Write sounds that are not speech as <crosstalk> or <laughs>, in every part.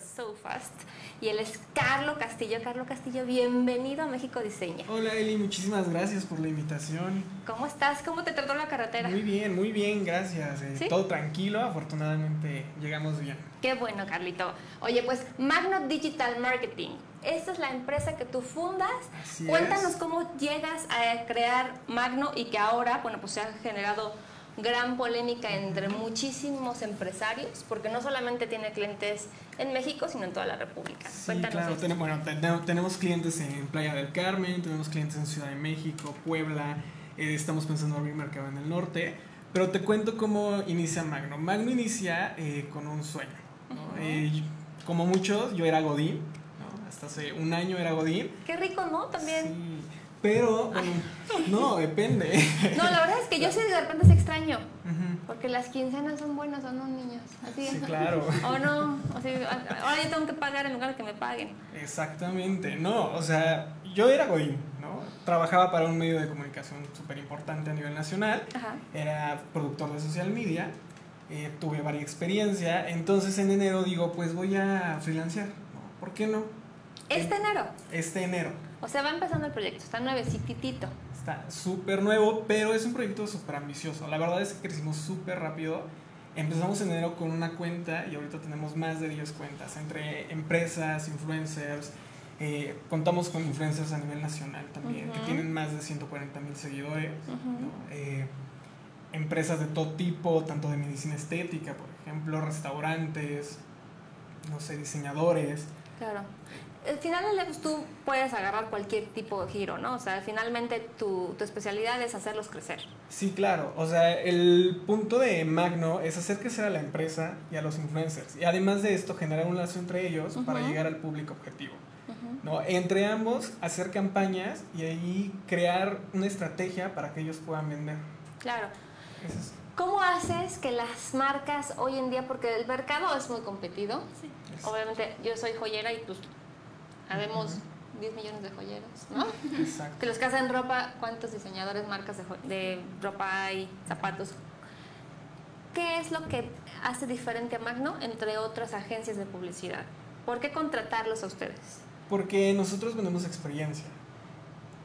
so fast. Y él es Carlo Castillo. Carlo Castillo, bienvenido a México Diseña. Hola Eli, muchísimas gracias por la invitación. ¿Cómo estás? ¿Cómo te trató la carretera? Muy bien, muy bien, gracias. Eh, ¿Sí? Todo tranquilo, afortunadamente llegamos bien. Qué bueno, Carlito. Oye, pues Magno Digital Marketing. Esta es la empresa que tú fundas. Así Cuéntanos es. cómo llegas a crear Magno y que ahora, bueno, pues se ha generado gran polémica entre muchísimos empresarios, porque no solamente tiene clientes en México, sino en toda la República. Sí, Cuéntanos claro, ten- bueno, ten- tenemos clientes en Playa del Carmen, tenemos clientes en Ciudad de México, Puebla, eh, estamos pensando abrir mercado en el norte, pero te cuento cómo inicia Magno. Magno inicia eh, con un sueño. ¿no? Eh, y como muchos, yo era Godín, ¿no? hasta hace un año era Godín. Qué rico, ¿no? También. Sí, pero, bueno, <laughs> no, depende. No, la verdad es que yo sí de repente se extraño. Porque las quincenas son buenas o no, niños. Así Sí, claro. <laughs> O no. O sea, ahora yo tengo que pagar en lugar de que me paguen. Exactamente, no, o sea, yo era Godín, ¿no? Trabajaba para un medio de comunicación súper importante a nivel nacional, Ajá. era productor de social media, eh, tuve varias experiencia, entonces en enero digo, pues voy a freelancear. ¿Por qué no? Este enero. Este enero. O sea, va empezando el proyecto. Está nuevecitito. Está súper nuevo, pero es un proyecto súper ambicioso. La verdad es que crecimos súper rápido. Empezamos en enero con una cuenta y ahorita tenemos más de 10 cuentas entre empresas, influencers. eh, contamos con influencers a nivel nacional también, que tienen más de 140 mil seguidores. Eh, empresas de todo tipo, tanto de medicina estética, por ejemplo, restaurantes, no sé, diseñadores. Claro. Al final pues, tú puedes agarrar cualquier tipo de giro, ¿no? O sea, finalmente tu, tu especialidad es hacerlos crecer. Sí, claro. O sea, el punto de Magno es hacer crecer a la empresa y a los influencers. Y además de esto, generar un lazo entre ellos para Ujú. llegar al público objetivo. ¿no? Entre ambos, hacer campañas y ahí crear una estrategia para que ellos puedan vender. Claro. Eso es- ¿Cómo haces que las marcas hoy en día, porque el mercado es muy competido, obviamente yo soy joyera y pues habemos 10 millones de joyeros, ¿no? Exacto. Que los que hacen ropa, ¿cuántos diseñadores, marcas de, de ropa hay, zapatos? ¿Qué es lo que hace diferente a Magno entre otras agencias de publicidad? ¿Por qué contratarlos a ustedes? Porque nosotros vendemos experiencia.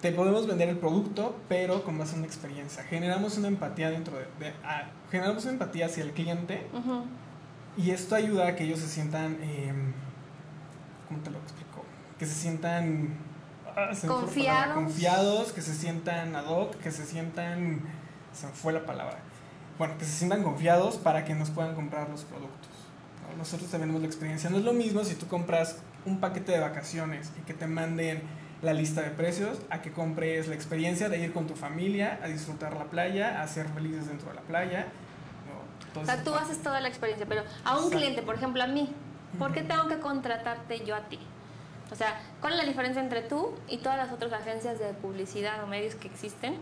Te podemos vender el producto, pero con base en una experiencia. Generamos una empatía dentro de... de- ah, generamos una empatía hacia el cliente. Y esto ayuda a que ellos se sientan, eh, ¿cómo te lo explico? Que se sientan ah, se Confiados. palabra, confiados, que se sientan ad hoc, que se sientan, se me fue la palabra. Bueno, que se sientan confiados para que nos puedan comprar los productos. ¿no? Nosotros te vendemos la experiencia. No es lo mismo si tú compras un paquete de vacaciones y que te manden la lista de precios a que compres la experiencia de ir con tu familia a disfrutar la playa, a ser felices dentro de la playa. ¿no? O sea, tú haces toda la experiencia, pero a un Exacto. cliente, por ejemplo, a mí, ¿por qué tengo que contratarte yo a ti? O sea, ¿cuál es la diferencia entre tú y todas las otras agencias de publicidad o medios que existen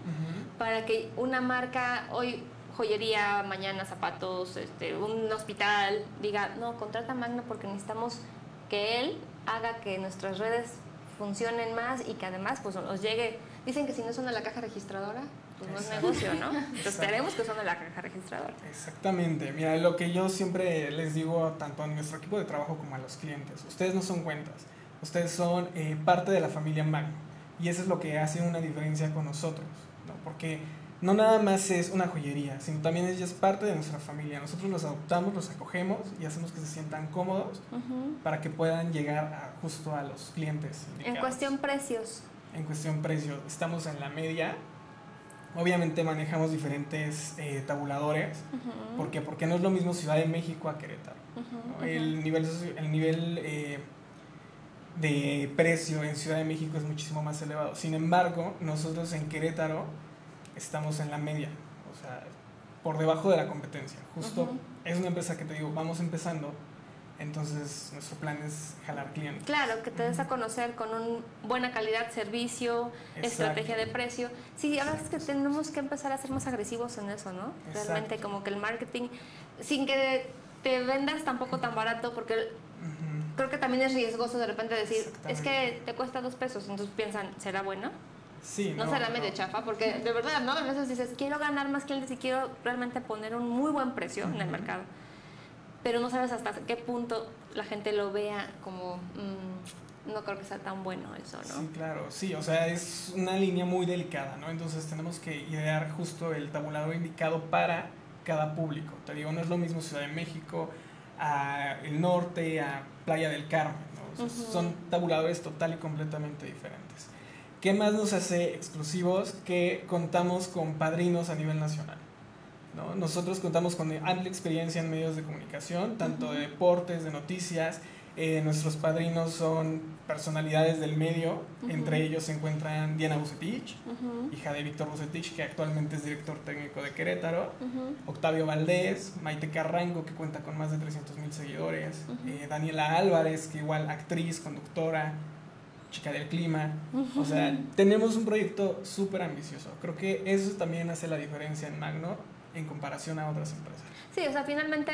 para que una marca hoy joyería, mañana zapatos, este, un hospital diga, no, contrata a Magno porque necesitamos que él haga que nuestras redes funcionen más y que además pues nos llegue, dicen que si no son de la caja registradora, pues no es negocio, ¿no? <laughs> Entonces queremos que son de la caja registradora. Exactamente, mira, lo que yo siempre les digo tanto a nuestro equipo de trabajo como a los clientes, ustedes no son cuentas, ustedes son eh, parte de la familia Magno y eso es lo que hace una diferencia con nosotros, ¿no? porque no nada más es una joyería, sino también ella es parte de nuestra familia, nosotros los adoptamos, los acogemos y hacemos que se sientan cómodos para que puedan llegar a- justo a los clientes. En cuestión precios. en cuestión precio, estamos en la media. Obviamente manejamos diferentes eh, tabuladores. ¿Por qué? Porque no es lo mismo Ciudad de México a Querétaro. El nivel, el nivel eh, de precio en Ciudad de México es muchísimo más elevado. Sin embargo, nosotros en Querétaro estamos en la media, o sea, por debajo de la competencia. Justo es una empresa que te digo, vamos empezando, entonces nuestro plan es jalar clientes. Claro, que te des a conocer con un buena calidad, servicio, Exacto. estrategia de precio. Sí, ahora es que tenemos que empezar a ser más agresivos en eso, ¿no? Realmente como que el marketing, sin que te vendas tampoco tan barato, porque. Creo que también es riesgoso de repente decir, es que te cuesta dos pesos, entonces piensan, ¿será bueno? Sí, No, será medio chafa, porque de verdad, ¿no? A veces dices, quiero ganar más clientes y quiero realmente poner un muy buen precio en el mercado. Pero no sabes hasta qué punto la gente lo vea como, mm, no creo que sea tan bueno eso, ¿no? Sí, claro, sí, o sea, es una línea muy delicada, ¿no? Entonces tenemos que idear justo el tabulador indicado para cada público. Te digo, no es lo mismo Ciudad de México, a el norte, a Playa del Carmen, ¿no? O sea, Ujú. Son tabuladores total y completamente diferentes. ¿Qué más nos hace exclusivos? Que contamos con padrinos a nivel nacional. ¿no? Nosotros contamos con amplia experiencia en medios de comunicación, tanto de deportes, de noticias. Eh, nuestros padrinos son personalidades del medio, Ujú. entre ellos se encuentran Diana Bucetich, Ujú, hija de Víctor Bucetich, que actualmente es director técnico de Querétaro. ujú. Octavio Valdés, Maite Carrango, que cuenta con más de 300 mil seguidores, eh, Daniela Álvarez, que igual actriz, conductora, chica del clima. O sea, tenemos un proyecto súper ambicioso. Creo que eso también hace la diferencia en Magno en comparación a otras empresas. Sí, o sea, finalmente,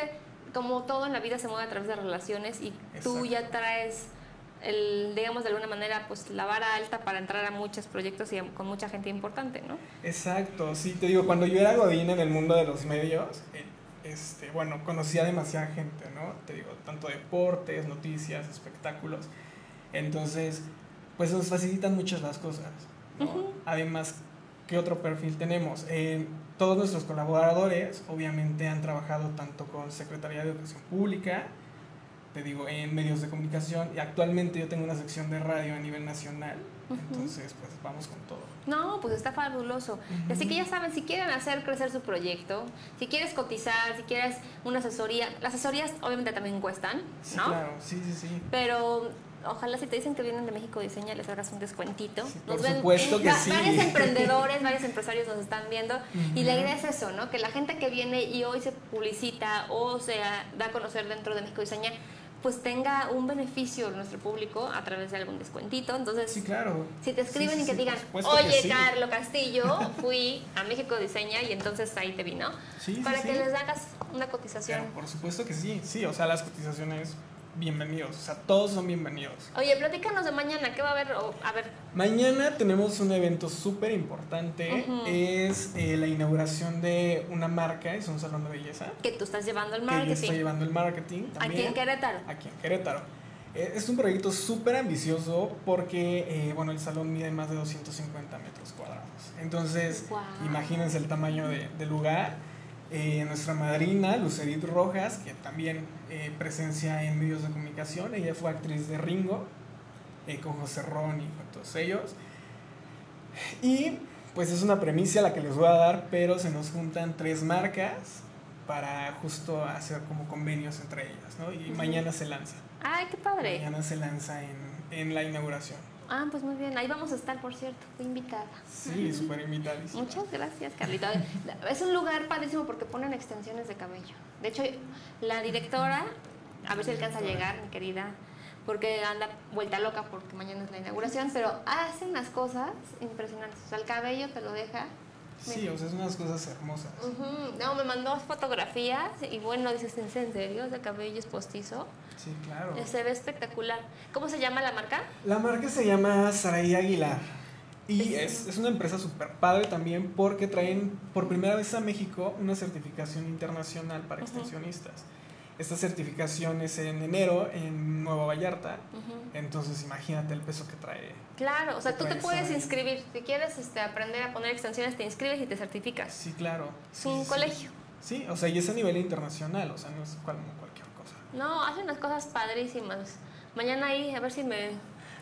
como todo en la vida se mueve a través de relaciones y tú ya traes, el, digamos, de alguna manera, pues la vara alta para entrar a muchos proyectos y con mucha gente importante, ¿no? Exacto, sí, te digo, cuando yo era Godín en el mundo de los medios, eh, este, bueno, conocía demasiada gente, ¿no? Te digo, tanto deportes, noticias, espectáculos. Entonces, pues nos facilitan muchas las cosas. Además, ¿qué otro perfil tenemos? Eh, todos nuestros colaboradores, obviamente, han trabajado tanto con Secretaría de Educación Pública, te digo, en medios de comunicación, y actualmente yo tengo una sección de radio a nivel nacional, entonces, pues vamos con todo. No, pues está fabuloso. Así que ya saben, si quieren hacer crecer su proyecto, si quieres cotizar, si quieres una asesoría, las asesorías obviamente también cuestan, Sí, ¿no? claro, sí, sí, sí. Pero ojalá si te dicen que vienen de México Diseña les hagas un descuentito. Sí, por supuesto que va- sí. Varios <laughs> emprendedores, varios empresarios nos están viendo y la idea es eso, ¿no? Que la gente que viene y hoy se publicita o se da a conocer dentro de México Diseña pues tenga un beneficio nuestro público a través de algún descuentito. Entonces, Sí, claro. si te escriben Sí, y que digan, que oye, sí. Carlo Castillo, <laughs> fui a México Diseña y entonces ahí te vi, ¿no? Sí, sí, Para que les hagas una cotización. Pero por supuesto que sí, sí, o sea, las cotizaciones, bienvenidos, o sea, todos son bienvenidos. Oye, platícanos de mañana, ¿qué va a haber? O, a ver, Mañana tenemos un evento súper importante, es eh, la inauguración de una marca, es un salón de belleza, que tú estás llevando el que yo estoy marketing. llevando el marketing también. Aquí en Querétaro. aquí en Querétaro. Eh, Es un proyecto súper ambicioso porque, eh, bueno, el salón mide más de 250 metros cuadrados. Entonces, Guau. imagínense el tamaño de- del lugar. Eh, nuestra madrina, Lucerit Rojas, que también eh, presencia en medios de comunicación, ella fue actriz de Ringo, eh, con José Ron y con todos ellos. Y pues es una premisa la que les voy a dar, pero se nos juntan tres marcas para justo hacer como convenios entre ellas, ¿no? Y mañana se lanza. Ay, qué padre. Mañana se lanza en, en la inauguración. Ah, pues muy bien. Ahí vamos a estar, por cierto. Fui invitada. Sí, súper invitadísima. Muchas gracias, Carlita. Es un lugar padrísimo porque ponen extensiones de cabello. De hecho, la directora, a ver si alcanza a llegar, mi querida, porque anda vuelta loca porque mañana es la inauguración, pero hace unas cosas impresionantes. O sea, el cabello te lo deja. Sí, o sea, es unas cosas hermosas. No, me mandó fotografías y bueno, dices, ¿en serio? ¿De cabello es postizo? Sí, claro. Se ve espectacular. ¿Cómo se llama la marca? La marca se llama Saraí Aguilar. Y Es- es, una empresa súper padre también porque traen por primera vez a México una certificación internacional para extensionistas. Esta certificación es en enero en Nueva Vallarta. Entonces imagínate el peso que trae. Claro, o sea, tú te puedes inscribir. Si quieres este, aprender a poner extensiones, te inscribes y te certificas. Sí, claro. Es un sí, colegio. Sí, o sea, y es a nivel internacional, o sea, no es cual- como cualquier cosa. No, hace unas cosas padrísimas. Mañana ahí, a ver si me...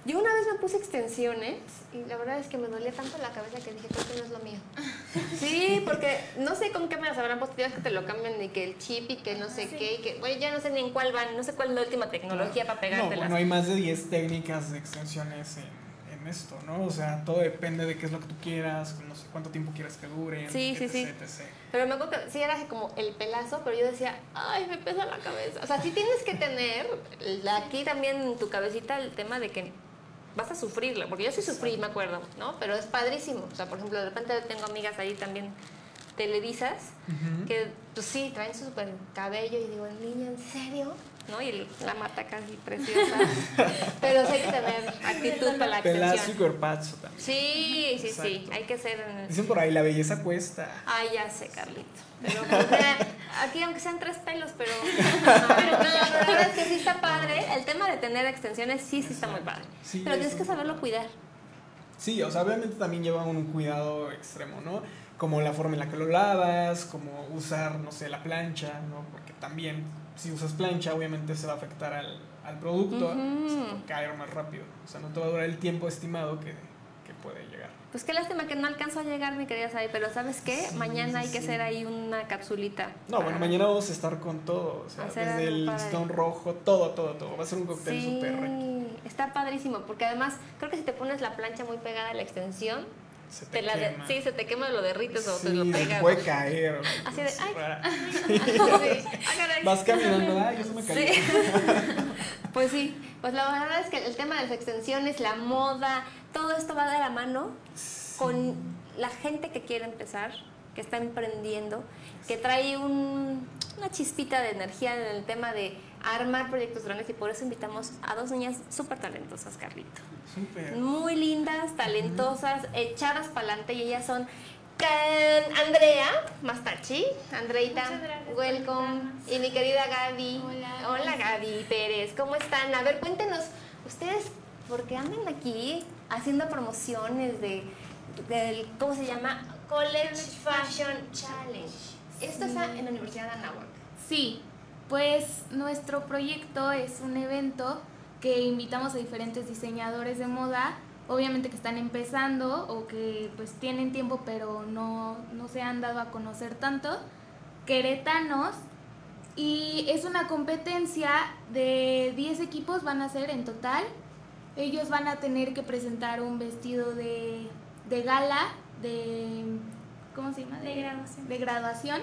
Yo una vez me puse extensiones y la verdad es que me dolía tanto la cabeza que dije, creo que no es lo mío. <laughs> Sí, porque no sé con qué me las habrán puesto, que te lo cambian y que el chip y que no sé qué, y que, oye, ya no sé ni en cuál van, no sé cuál es la última tecnología para No, pegártelas. bueno, hay más de 10 técnicas de extensiones en, esto, ¿no? O sea, todo depende de qué es lo que tú quieras, no sé cuánto tiempo quieras que dure. Sí, sí, sí. Pero me acuerdo que sí era como el pelazo, pero yo decía, ay, me pesa la cabeza. O sea, sí tienes que tener aquí también en tu cabecita el tema de que vas a sufrirlo, porque yo sí sufrí, me acuerdo, ¿no? Pero es padrísimo. O sea, por ejemplo, de repente tengo amigas ahí también televisas que, pues sí, traen su super cabello y digo, niña, ¿en serio? ¿No? Y el- la mata casi preciosa. <laughs> pero sí hay que tener actitud para la Pelazo y también. Sí, sí, sí, hay que ser en el... Dicen por ahí, la belleza cuesta. Ay, ya sé, Carlito. Pero <laughs> pues, mira, aquí aunque sean tres pelos, pero... No, <laughs> pero no, pero la verdad es que sí está padre. El tema de tener extensiones sí, sí está muy padre. Sí, pero tienes que saberlo cuidar. Sí, o sea, obviamente también lleva un cuidado extremo, ¿no? Como la forma en la que lo lavas, como usar, no sé, la plancha, ¿no? Porque también, si usas plancha, obviamente se va a afectar al, al producto, se va a caer más rápido. O sea, no te va a durar el tiempo estimado que, que puede llegar. Pues qué lástima que no alcanzó a llegar, mi querida Sai, pero ¿sabes qué? Sí, Mañana hay sí, que sí. hacer ahí una capsulita. No, bueno, mañana vamos a estar con todo, o sea, desde el listón rojo, todo, todo, todo. Va a ser un cóctel Sí, súper rico. está padrísimo, porque además creo que si te pones la plancha muy pegada a la extensión, Se te te la de- quema. sí, se te quema, lo derrites o te lo pegas. puede caer. Así de, ay. <laughs> Sí. <laughs> Ah. Vas caminando, ay, eso me cayó. Sí. <laughs> pues sí, pues la verdad es que el tema de las extensiones, la moda, todo esto va de la mano con la gente que quiere empezar, que está emprendiendo, que trae un- una chispita de energía en el tema de armar proyectos grandes y por eso invitamos a dos niñas súper talentosas, Carlito. Súper. Muy lindas, talentosas, echadas para adelante y ellas son Can- Andrea Mastachi, Andreita, welcome, y mi querida Gaby. Hola. Hola Gaby Pérez, ¿cómo están? A ver, cuéntenos, ustedes, ¿por qué andan aquí haciendo promociones de, del, ¿cómo se llama? College Fashion Challenge. Esto está en la Universidad de Anáhuac. Sí, pues nuestro proyecto es un evento que invitamos a diferentes diseñadores de moda, obviamente que están empezando o que pues tienen tiempo pero no, no se han dado a conocer tanto, queretanos, y es una competencia de 10 equipos van a ser en total. Ellos van a tener que presentar un vestido de, de gala, de... ¿Cómo se llama? De graduación. De graduación.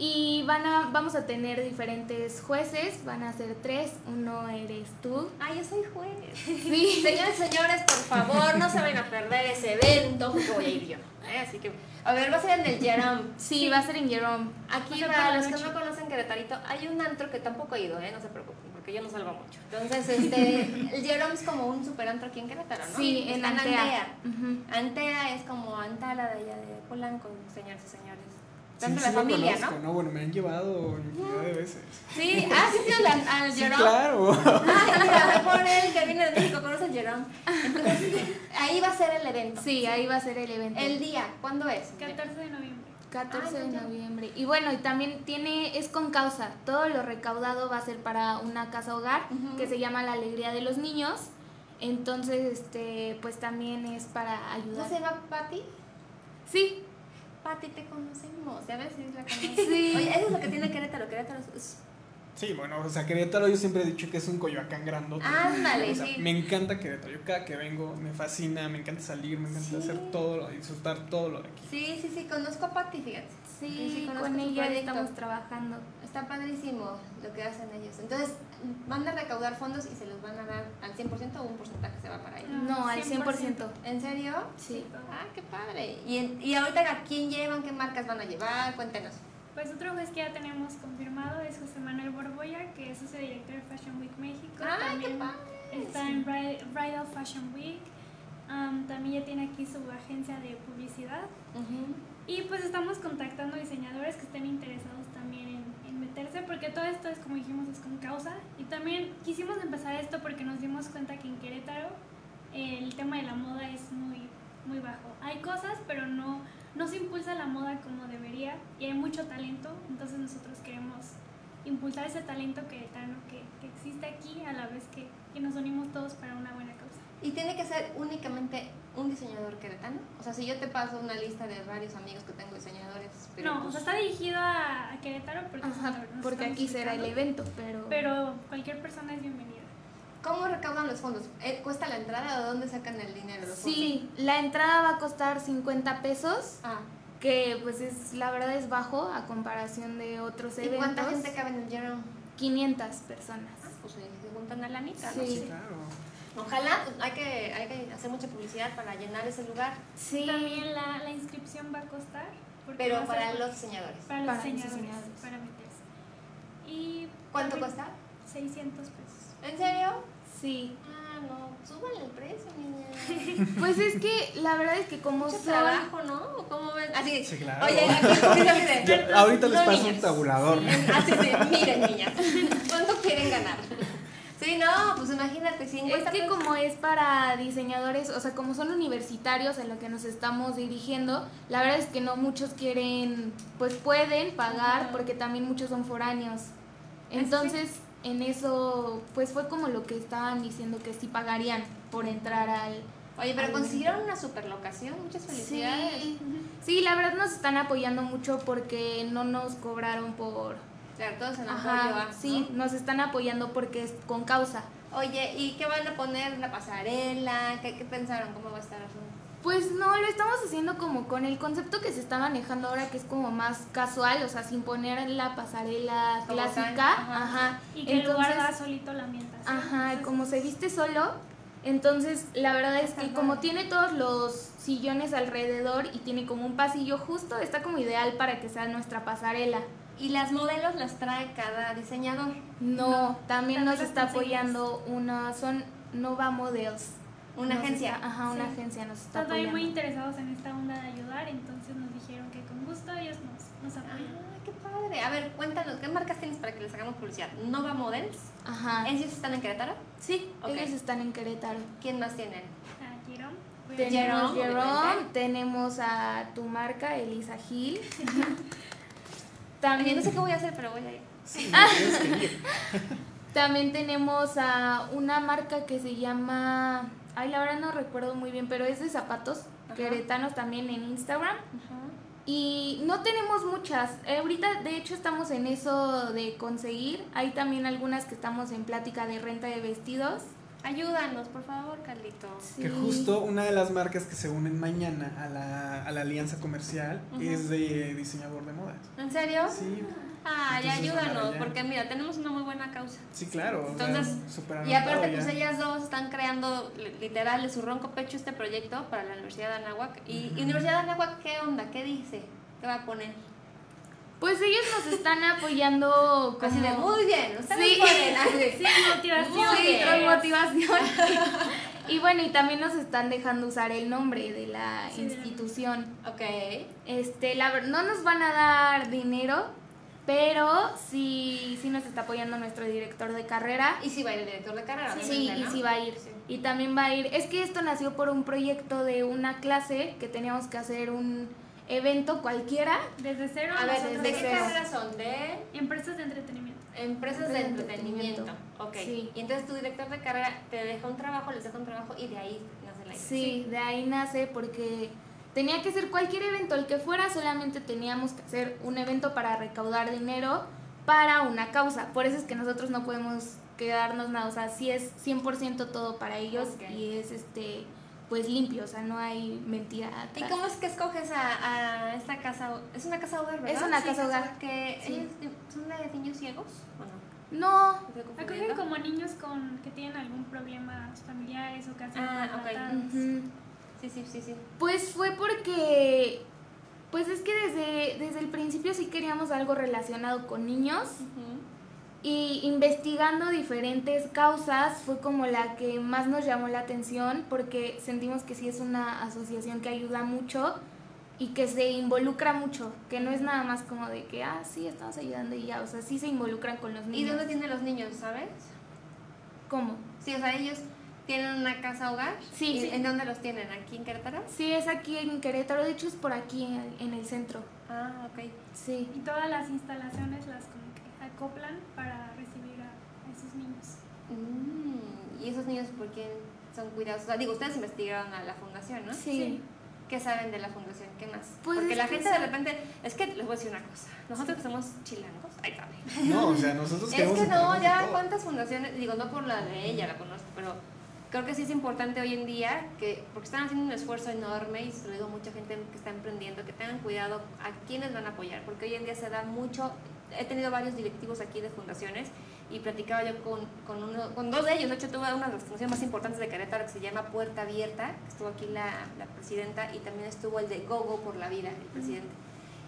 Y van a, vamos a tener diferentes jueces, van a ser tres, uno eres tú. Ah, yo soy juez. Sí. Señores, señores, por favor, no se vayan a perder ese evento, porque voy a ir yo. ¿eh? Así que, a ver, va a ser en el Jerome. Sí, va a ser en Jerome. Aquí, O sea, para los que no conocen Querétarito, hay un antro que tampoco he ido, ¿eh? No se preocupen, porque yo no salgo mucho. Entonces, este, el Jerome es como un super antro aquí en Querétaro, ¿no? Sí, en Antea. Antea es como Antala de allá de Polanco, señores y señores. Sí, Tanto sí la lo familia, conozco, ¿no? ¿no? Bueno, me han llevado infinidad de veces. Sí, ah, sí, sí, al, al Sí, Jerome. claro. Ay, mira, mejor él que viene de México conoce el Jerome. Entonces, ahí va a ser el evento. Sí, ahí va a ser el evento. El día, ¿cuándo es? 14 de noviembre. 14 Ay, de noviembre. Y bueno, y también tiene, es con causa. Todo lo recaudado va a ser para una casa hogar Ujú. que se llama La Alegría de los Niños. Entonces, este, pues también es para ¿No ayudar. se llama Patty? Sí, Patty, te conocemos. Ya ves si la conoces. <laughs> Sí. Oye, eso es lo que tiene Querétaro. Querétaro es- Sí, bueno, o sea, Querétaro yo siempre he dicho que es un Coyoacán grandote. Ándale, O sea, sí. Me encanta Querétaro. Yo cada que vengo me fascina, me encanta salir, me encanta Sí. hacer todo, lo- disfrutar todo lo de aquí. Sí, sí, sí, conozco a Patty, fíjate. Sí, Sí, con proyecto. estamos trabajando. Está padrísimo lo que hacen ellos. Entonces, van a recaudar fondos y se los van a dar al 100% o un porcentaje se va para ahí. No, al 100%. ¿En serio? Sí. Ah, qué padre. ¿Y, en- y ahorita a quién llevan? ¿Qué marcas van a llevar? Cuéntenos. Pues otro juez que ya tenemos confirmado es José Manuel Borboya, que es socio director de Fashion Week México. ¡Ay, qué También padre! Está en Bri- Bridal Fashion Week. Am, también ya tiene aquí su agencia de publicidad. Y pues estamos contactando diseñadores que estén interesados también en, meterse, porque todo esto es, como dijimos, es con causa. Y también quisimos empezar esto porque nos dimos cuenta que en Querétaro el tema de la moda es muy, muy bajo. Hay cosas, pero no, no se impulsa la moda como debería y hay mucho talento, entonces nosotros queremos impulsar ese talento queretano que, que existe aquí a la vez que, que nos unimos todos para una buena causa. ¿Y tiene que ser únicamente un diseñador queretano? O sea, si yo te paso una lista de varios amigos que tengo diseñadores, pero no, o pues- sea, está dirigido a, a Querétaro porque, Ajá, aquí será el evento, pero... Pero cualquier persona es bienvenida. ¿Cómo recaudan los fondos? ¿Eh, ¿Cuesta la entrada o de dónde sacan el dinero? Los fondos? Sí, la entrada va a costar 50 pesos, Ah, que pues es la verdad es bajo a comparación de otros ¿y eventos. cuánta gente cabe en el Jerome? 500 personas. Ah, pues se juntan a la mitad, ¿no? Sí. Claro. Ojalá, hay que, hay que hacer mucha publicidad para llenar ese lugar, Sí. También la, la inscripción va a costar. pero para los diseñadores. para los para los diseñadores, para meterse. Y ¿Cuánto cuesta? 600 pesos. ¿En serio? Sí. Ah, no, súbanle el precio, niña. <laughs> Pues es que la verdad es que como Mucho son... trabajo, ¿no? ¿O ¿Cómo ven? Así, Sí, claro. oye, aquí Yo- ahorita les paso un tabulador. Así de, miren, niñas, ¿cuánto quieren ganar? Sí, no, pues imagínate, Es 50 que pesos. como es para diseñadores, o sea, como son universitarios en lo que nos estamos dirigiendo, la verdad es que no muchos quieren, pues pueden pagar porque también muchos son foráneos. Entonces, en eso, pues fue como lo que estaban diciendo que sí pagarían por entrar al... Oye, pero al consiguieron una super locación, muchas felicidades. Sí, sí, la verdad nos están apoyando mucho porque no nos cobraron por... Claro, todos en apoyo Ajá, a, sí, ¿no? nos están apoyando porque es con causa. Oye, ¿y qué van a poner? ¿La pasarela? ¿Qué, qué pensaron? ¿Cómo va a estar? el? Pues no, lo estamos haciendo como con el concepto que se está manejando ahora, que es como más casual, o sea, sin poner la pasarela Como clásica. tan, ajá. Ajá. Y que el lugar Entonces, va solito la ambientación. ajá, Entonces, como se viste solo, entonces la verdad es que como tiene todos los sillones alrededor y tiene como un pasillo justo, está como ideal para que sea nuestra pasarela. ¿Y las modelos las trae cada diseñador? No, No, también también nos está apoyando una, son Nova Models. ¿Una Nos agencia? está- ajá, una Sí. agencia nos está apoyando. muy interesados en esta onda de ayudar, entonces nos dijeron que con gusto ellos nos, nos apoyan. Ah, qué padre. A ver, cuéntanos, ¿qué marcas tienes para que les hagamos publicidad? Nova Models. Ajá. ¿Ellos están en Querétaro? Sí, Ok. ellos están en Querétaro. ¿Quién más tienen? Ah, Jerome. Tenemos Jerome, Jerome, obviamente. tenemos a tu marca, Elisa Gil. <laughs> También, no sé qué voy a hacer, pero voy a ir. Sí, tienes que ir. <laughs> también tenemos a una marca que se llama, ay, la verdad no recuerdo muy bien, pero es de zapatos Ajá. queretanos también en Instagram. Y no tenemos muchas. Eh, ahorita, de hecho, estamos en eso de conseguir. Hay también algunas que estamos en plática de renta de vestidos. Ayúdanos, por favor, Carlitos. Que justo una de las marcas que se unen mañana a la, a la alianza comercial es de diseñador de modas. ¿En serio? Sí, van ayúdanos, porque mira, tenemos una muy buena causa. sí, claro. o sea, Entonces, Y aparte, pues ya. ellas dos están creando li- literal de su ronco pecho este proyecto para la Universidad de Anáhuac. ¿Y, y Universidad de Anáhuac qué onda? ¿Qué dice? ¿Qué va a poner? Pues ellos nos están apoyando como... Así de, muy bien, ustedes Sí. pueden. Sí, motivación. Con motivación. <laughs> y bueno, y también nos están dejando usar el nombre de la Sí, institución. Ok. Este, la no nos van a dar dinero, pero sí, sí nos está apoyando nuestro director de carrera. Y si va a ir el director de carrera, Sí, y sí va a ir. Sí. Y también va a ir. Es que esto nació por un proyecto de una clase que teníamos que hacer un evento cualquiera. Desde cero A ver, nosotros ¿de qué cero. carreras son? De empresas de entretenimiento. empresas de De entretenimiento. entretenimiento. Ok. Sí. Y entonces tu director de carrera te deja un trabajo, les deja un trabajo y de ahí nace la idea. Sí, de ahí nace porque tenía que ser cualquier evento, el que fuera, solamente teníamos que hacer un evento para recaudar dinero para una causa. Por eso es que nosotros no podemos quedarnos nada, o sea, sí es 100% todo para ellos y es este pues limpio, o sea, no hay mentira ¿Y cómo es que escoges a, a esta casa? Es una casa hogar, ¿verdad? Es una Sí, casa hogar. Que Sí. son de niños ciegos, ¿o no? No, ¿Me estoy Acogen como niños con que tienen algún problema familiares o sido Ah, ok. maltratados. ujú. Sí, sí, sí, sí. Pues fue porque, pues es que desde, desde el principio sí queríamos algo relacionado con niños y investigando diferentes causas fue como la que más nos llamó la atención porque sentimos que sí es una asociación que ayuda mucho y que se involucra mucho, que no es nada más como de que, ah, sí, estamos ayudando y ya, o sea, sí se involucran con los ¿Y niños. dónde tienen los niños, sabes? ¿Cómo? Sí, o sea, ellos tienen una casa hogar. Sí, ¿Y sí. ¿En dónde los tienen? ¿Aquí en Querétaro? Sí, es aquí en Querétaro, de hecho es por aquí en el, en el centro. Ah, ok. Sí. Y todas las instalaciones las acoplan para recibir a, a esos niños. Mm, ¿Y esos niños por quién son cuidados? O sea, digo, ustedes investigaron a la fundación, ¿no? Sí. ¿Qué saben de la fundación? ¿Qué más? Pues Porque la gente de repente, es que les voy a decir una cosa, nosotros que somos chilangos, ahí sabe. <laughs> No, o sea, nosotros Es que no, ya cuántas fundaciones, digo, no por la de ella, la conozco, pero creo que sí es importante hoy en día que, porque están haciendo un esfuerzo enorme y se lo digo a mucha gente que está emprendiendo, que tengan cuidado a quienes van a apoyar, porque hoy en día se da mucho, he tenido varios directivos aquí de fundaciones y platicaba yo con, con, uno, con dos de ellos, de hecho tuve una de las fundaciones más importantes de Querétaro que se llama Puerta Abierta, que estuvo aquí la, la presidenta y también estuvo el de Gogo por la Vida, el presidente.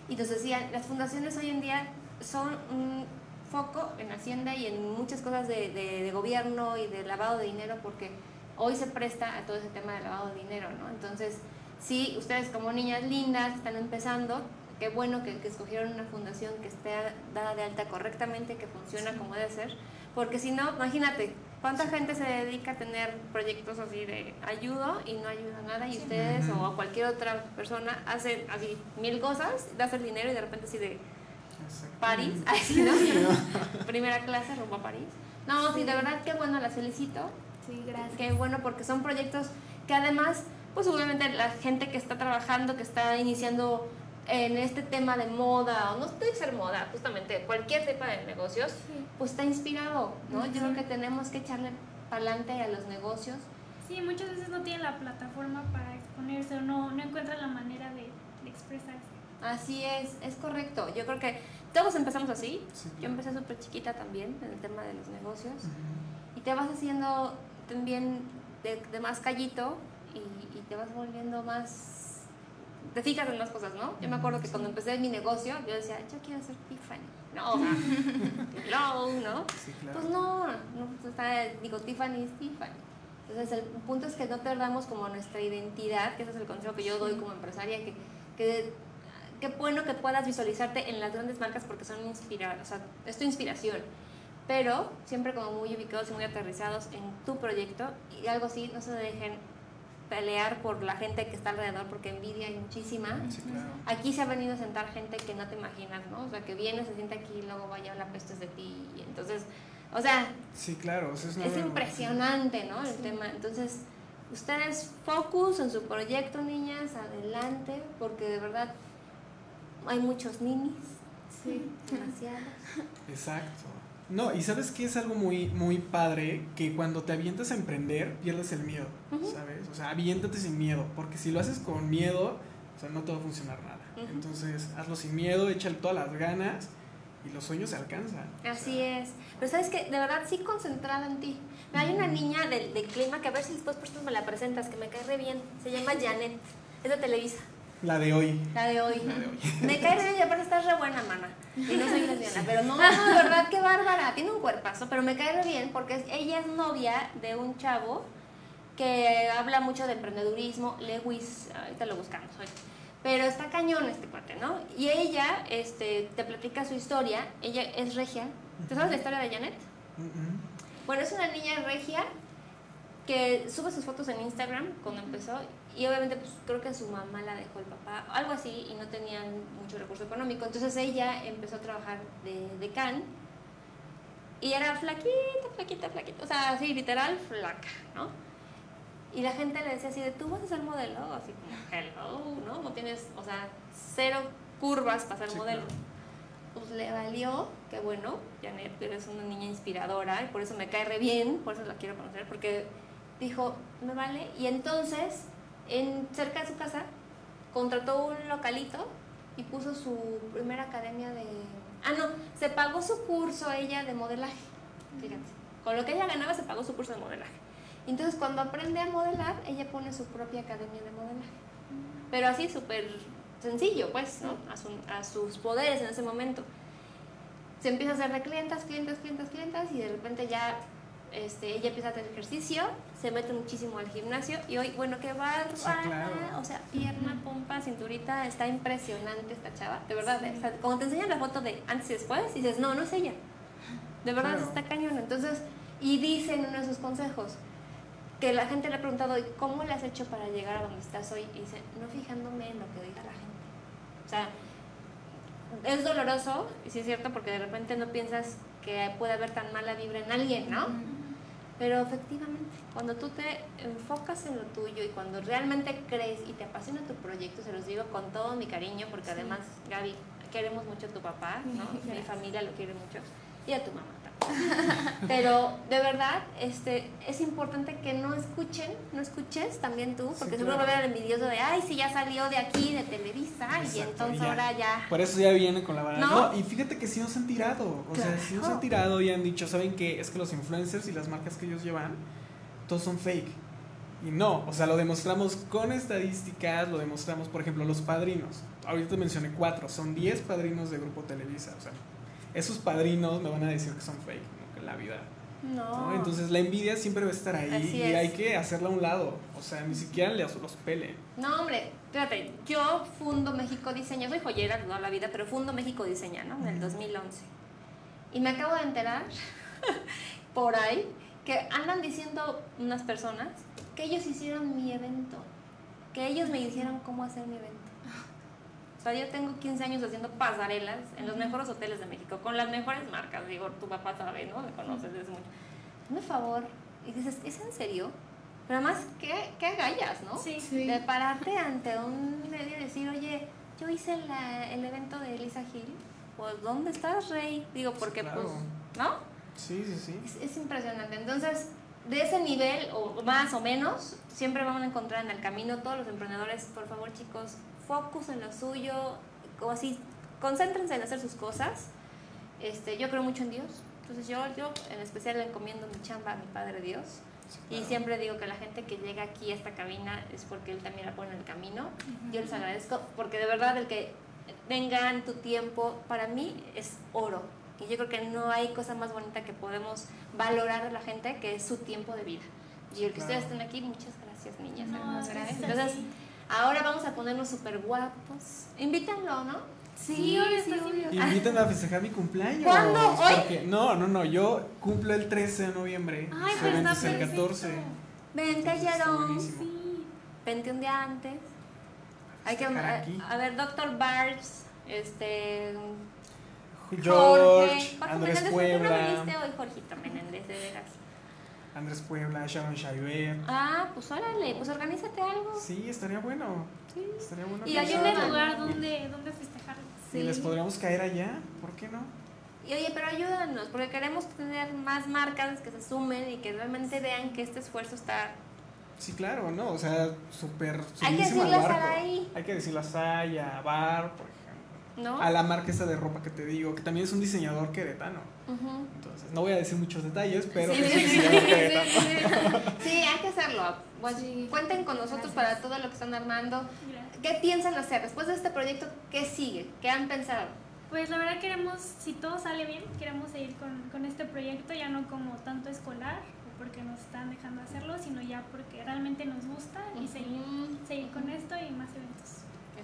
Y entonces decían, las fundaciones hoy en día son un foco en Hacienda y en muchas cosas de, de- de gobierno y de lavado de dinero porque hoy se presta a todo ese tema de lavado de dinero, ¿no? Entonces, sí, ustedes como niñas lindas están empezando, qué bueno que, que escogieron una fundación que esté dada de alta correctamente, que funciona como debe ser, porque si no, imagínate, ¿cuánta gente se dedica a tener proyectos así de ayudo y no ayuda nada y ustedes o cualquier otra persona hacen así mil cosas, das el dinero y de repente así de. París, así, ¿no? <laughs> Primera clase rumbo a París. No, sí, de verdad, qué bueno, las felicito. Sí, gracias. Qué bueno, porque son proyectos que además, pues obviamente la gente que está trabajando, que está iniciando en este tema de moda, o no tiene que ser moda, justamente cualquier tipo de negocios, Sí. pues está inspirado, ¿no? Yo creo que tenemos que echarle para adelante a los negocios. Sí, muchas veces no tienen la plataforma para exponerse o no, no encuentran la manera de, de expresarse. Así es, es correcto. Yo creo que todos empezamos así. Sí, Yo empecé súper chiquita también en el tema de los negocios. Y te vas haciendo también de, de más callito y, y te vas volviendo más te fijas en las cosas, ¿no? Yo me acuerdo que cuando empecé mi negocio, yo decía, yo quiero ser Tiffany. No, o sea, hello, ¿no? Sí, claro. Pues no, no pues está, digo, Tiffany es Tiffany. Entonces, el punto es que no perdamos como nuestra identidad, que ese es el consejo que yo doy como empresaria, que, que qué bueno que puedas visualizarte en las grandes marcas porque son inspiradas, o sea, es tu inspiración. Pero siempre como muy ubicados y muy aterrizados en tu proyecto y algo así, no se dejen pelear por la gente que está alrededor porque envidia hay muchísima. Sí, claro. Aquí se ha venido a sentar gente que no te imaginas, ¿no? O sea, que viene, se sienta aquí y luego vaya la peste de ti. Y entonces, o sea, Sí, claro. es, impresionante, ¿no? El tema. Entonces, ustedes focus en su proyecto, niñas, adelante, porque de verdad hay muchos ninis. Sí. Demasiados. Exacto. No, y sabes que es algo muy, muy padre que cuando te avientas a emprender pierdes el miedo. ¿sabes? O sea, aviéntate sin miedo, porque si lo haces con miedo, o sea, no te va a funcionar nada. Entonces, hazlo sin miedo, échale todas las ganas y los sueños se alcanzan. O Así sea, es. Pero sabes que de verdad sí concentrada en ti. Hay una niña del, del clima que a ver si después por me la presentas, que me cae re bien. Se llama Janet. Es de Televisa, La de hoy. la de hoy. La de hoy. <laughs> Me cae re bien aparte estás re buena, mana. Y no soy lesbiana, pero no, de verdad, qué bárbara. Tiene un cuerpazo, pero me cae re bien porque ella es novia de un chavo que habla mucho de emprendedurismo, Lewis, ahorita lo buscamos hoy. Pero está cañón este cuate, ¿no? Y ella este, te platica su historia. Ella es regia. ¿Te sabes la historia de Janet? Bueno, es una niña regia que sube sus fotos en Instagram cuando empezó y obviamente pues creo que su mamá la dejó el papá, algo así, y no tenían mucho recurso económico. Entonces ella empezó a trabajar de, de can y era flaquita, flaquita, flaquita, o sea, así literal flaca, ¿no? Y la gente le decía así de, tú vas a ser modelo, así como, hello, ¿no? No tienes, o sea, cero curvas para ser Sí, modelo claro. pues le valió, que bueno, Janet eres una niña inspiradora y por eso me cae re bien, por eso la quiero conocer, porque dijo, me vale, y entonces, en, cerca de su casa, contrató un localito y puso su primera academia de... Ah, no, se pagó su curso ella de modelaje, fíjate, con lo que ella ganaba se pagó su curso de modelaje. Entonces cuando aprende a modelar, ella pone su propia academia de modelaje pero así súper sencillo, pues, ¿no? A, a sus poderes en ese momento. Se empieza a hacer de clientas, clientas, clientas, clientas, y de repente ya este, ella empieza a hacer ejercicio, se mete muchísimo al gimnasio, y hoy, bueno, qué Sí, claro. o sea, pierna, pompa, cinturita, está impresionante esta chava, de verdad. O sea, cuando te enseñan la foto de antes y después, dices, no, no es ella, de verdad Claro. está cañón, entonces, y dice en uno de sus consejos, que la gente le ha preguntado, ¿y cómo le has hecho para llegar a donde estás hoy? Y dice, no fijándome en lo que diga la gente. O sea, es doloroso, y sí es cierto, porque de repente no piensas que puede haber tan mala vibra en alguien, ¿no? Pero efectivamente, cuando tú te enfocas en lo tuyo y cuando realmente crees y te apasiona tu proyecto, se los digo con todo mi cariño, porque además, Gaby, queremos mucho a tu papá, ¿no? <laughs> Mi familia lo quiere mucho, y a tu mamá también. <laughs> Pero de verdad, este, es importante que no escuchen, no escuches también tú, porque Sí, seguro claro. va a envidioso de, ay, si ya salió de aquí, de Televisa, y entonces y ya. ahora ya... Por eso ya viene con la vara. ¿No? No, y fíjate que sí nos han tirado. O sea, sí nos han tirado y han dicho, ¿saben qué? Es que los influencers y las marcas que ellos llevan, todos son fake. Y no, o sea, lo demostramos con estadísticas, lo demostramos, por ejemplo, los padrinos. Ahorita mencioné cuatro, son 10 padrinos de Grupo Televisa. O sea, esos padrinos me van a decir que son fake, ¿no? que la vida. No. ¿no? Entonces la envidia siempre va a estar ahí Así y es. hay que hacerla a un lado. O sea, ni siquiera les, los pele. No, hombre, fíjate, yo fundo México Diseña, soy joyera toda la vida, pero fundo México Diseña, ¿no? En el 2011. Y me acabo de enterar <laughs> por ahí que andan diciendo unas personas que ellos hicieron mi evento, que ellos me dijeron cómo hacer mi evento. O sea, yo tengo 15 años haciendo pasarelas en los mejores hoteles de México, con las mejores marcas. Digo, tu papá sabe, ¿no? Me conoces desde mucho. Hazme favor. Y dices, ¿es en serio? Pero además, ¿qué, qué agallas, no? Sí. De pararte ante un medio y decir, oye, yo hice la- el evento de Elisa Gil. Pues, ¿dónde estás, Rey? Digo, porque, Claro. pues, ¿no? Sí, sí, sí. Es, es impresionante. Entonces, de ese nivel, o más o menos, siempre van a encontrar en el camino todos los emprendedores, por favor, chicos, focus en lo suyo, o así, concéntrense en hacer sus cosas. Este, yo creo mucho en Dios. Entonces, yo, yo en especial le encomiendo mi chamba a mi Padre Dios. Y siempre digo que la gente que llega aquí a esta cabina es porque Él también la pone en el camino. Yo les agradezco porque de verdad el que vengan tu tiempo, para mí es oro. Y yo creo que no hay cosa más bonita que podemos valorar de la gente que es su tiempo de vida. Y el que Claro. ustedes estén aquí, muchas gracias, niñas. No, gracias a Entonces. Ahora vamos a ponernos súper guapos. Invítanlo, ¿no? Sí, obvio, estás invitado. Invítenme a festejar mi cumpleaños. ¿Cuándo? ¿Hoy? Porque- no, no, no. Yo cumplo el 13 de noviembre. Ay, pues evento está es el perfecto. 14. Vente, buenísimo. Sí. Vente un día antes. Hay que, a, aquí. a ver, Doctor Barbs, este, George, Jorge, Jorge Andrés Menéndez, ¿por qué no Puebla, viniste hoy, Jorgito Menéndez, de veras? Andrés Puebla, Sharon Shaiber. Ah, pues órale, pues organízate algo. Sí, estaría bueno. Sí. Estaría bueno. Y hay un lugar donde, donde festejarlo. Y les podríamos caer allá, ¿por qué no? Y oye, pero ayúdanos, porque queremos tener más marcas que se sumen y que realmente vean que este esfuerzo está... Sí, claro, ¿no? O sea, súper Hay que decirle a. Saraí. Hay que decirle a Bar, por. ¿No? A la marca esa de ropa que te digo, que también es un diseñador queretano. Ujú. Entonces, no voy a decir muchos detalles, pero Sí, es <laughs> sí, un sí, diseñador sí, queretano. sí. <laughs> Sí, hay que hacerlo. Pues, Sí. Cuenten con nosotros para todo lo que están armando. Gracias. ¿Qué piensan hacer después de este proyecto? ¿Qué sigue? ¿Qué han pensado? Pues la verdad queremos, si todo sale bien, queremos seguir con, con este proyecto, ya no como tanto escolar, o porque nos están dejando hacerlo, sino ya porque realmente nos gusta y seguir, Ujú. seguir con esto y más eventos.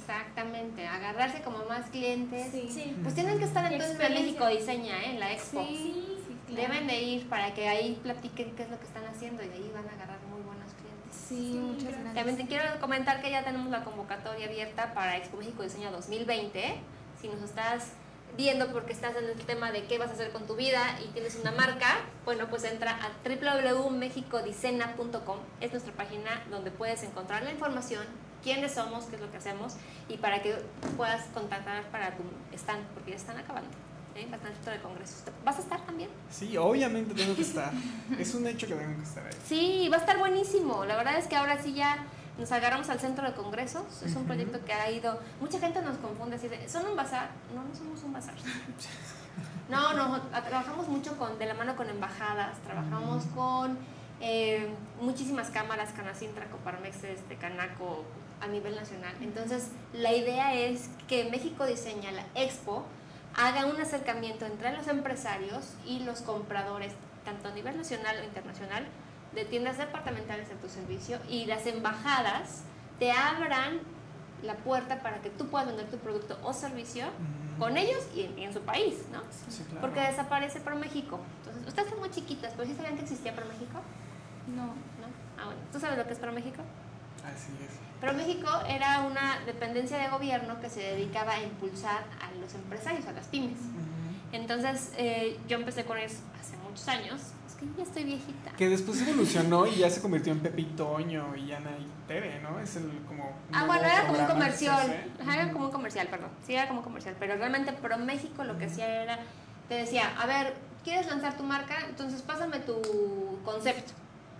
Exactamente, agarrarse como más clientes. Sí. Sí. Pues tienen que estar entonces en. México Diseña, ¿eh? en la expo. Sí, Deben de ir para que ahí platiquen qué es lo que están haciendo y de ahí van a agarrar muy buenos clientes. Sí, Sí, muchas gracias. gracias. También te quiero comentar que ya tenemos la convocatoria abierta para Expo México Diseño 2020. Si nos estás viendo porque estás en el tema de qué vas a hacer con tu vida y tienes una marca, bueno, pues entra a www.mexicodicena.com. Es nuestra página donde puedes encontrar la información, quiénes somos, qué es lo que hacemos y para que puedas contactar para tu stand, porque ya están acabando. ¿eh? Bastante de congresos. ¿Vas a estar también? Sí, obviamente tengo que estar. Es un hecho que tengo que estar ahí. Sí, va a estar buenísimo. La verdad es que ahora sí ya nos agarramos al centro de congresos. Es un proyecto que ha ido. Mucha gente nos confunde así de, ¿son un bazar? No, no somos un bazar. <laughs> No, no, a- trabajamos mucho con, de la mano con embajadas, trabajamos con eh, muchísimas cámaras, Canacintra, Coparmex, este, Canaco, a nivel nacional. Entonces, la idea es que México Diseña, la Expo, haga un acercamiento entre los empresarios y los compradores, tanto a nivel nacional o internacional, de tiendas departamentales de tu servicio y las embajadas te abran la puerta para que tú puedas vender tu producto o servicio con ellos y en, y en su país, ¿no? Sí, claro. Porque desaparece Pro México. Entonces, ustedes son muy chiquitas, pero ¿sí sabían que existía Pro México? No. ¿No? Ah, bueno. ¿Tú sabes lo que es Pro México? Así es. Pro México era una dependencia de gobierno que se dedicaba a impulsar a los empresarios, a las pymes. Entonces eh, yo empecé con ellos hace muchos años. Es que ya estoy viejita. Que después evolucionó y ya se convirtió en Pepe y Ana y Tere, ¿no? Es el como. Ah, bueno, era como un comercial. Ajá, era como un comercial, perdón. Sí, era como un comercial. Pero realmente Pro México lo que hacía era, te decía, a ver, ¿quieres lanzar tu marca? Entonces pásame tu concepto.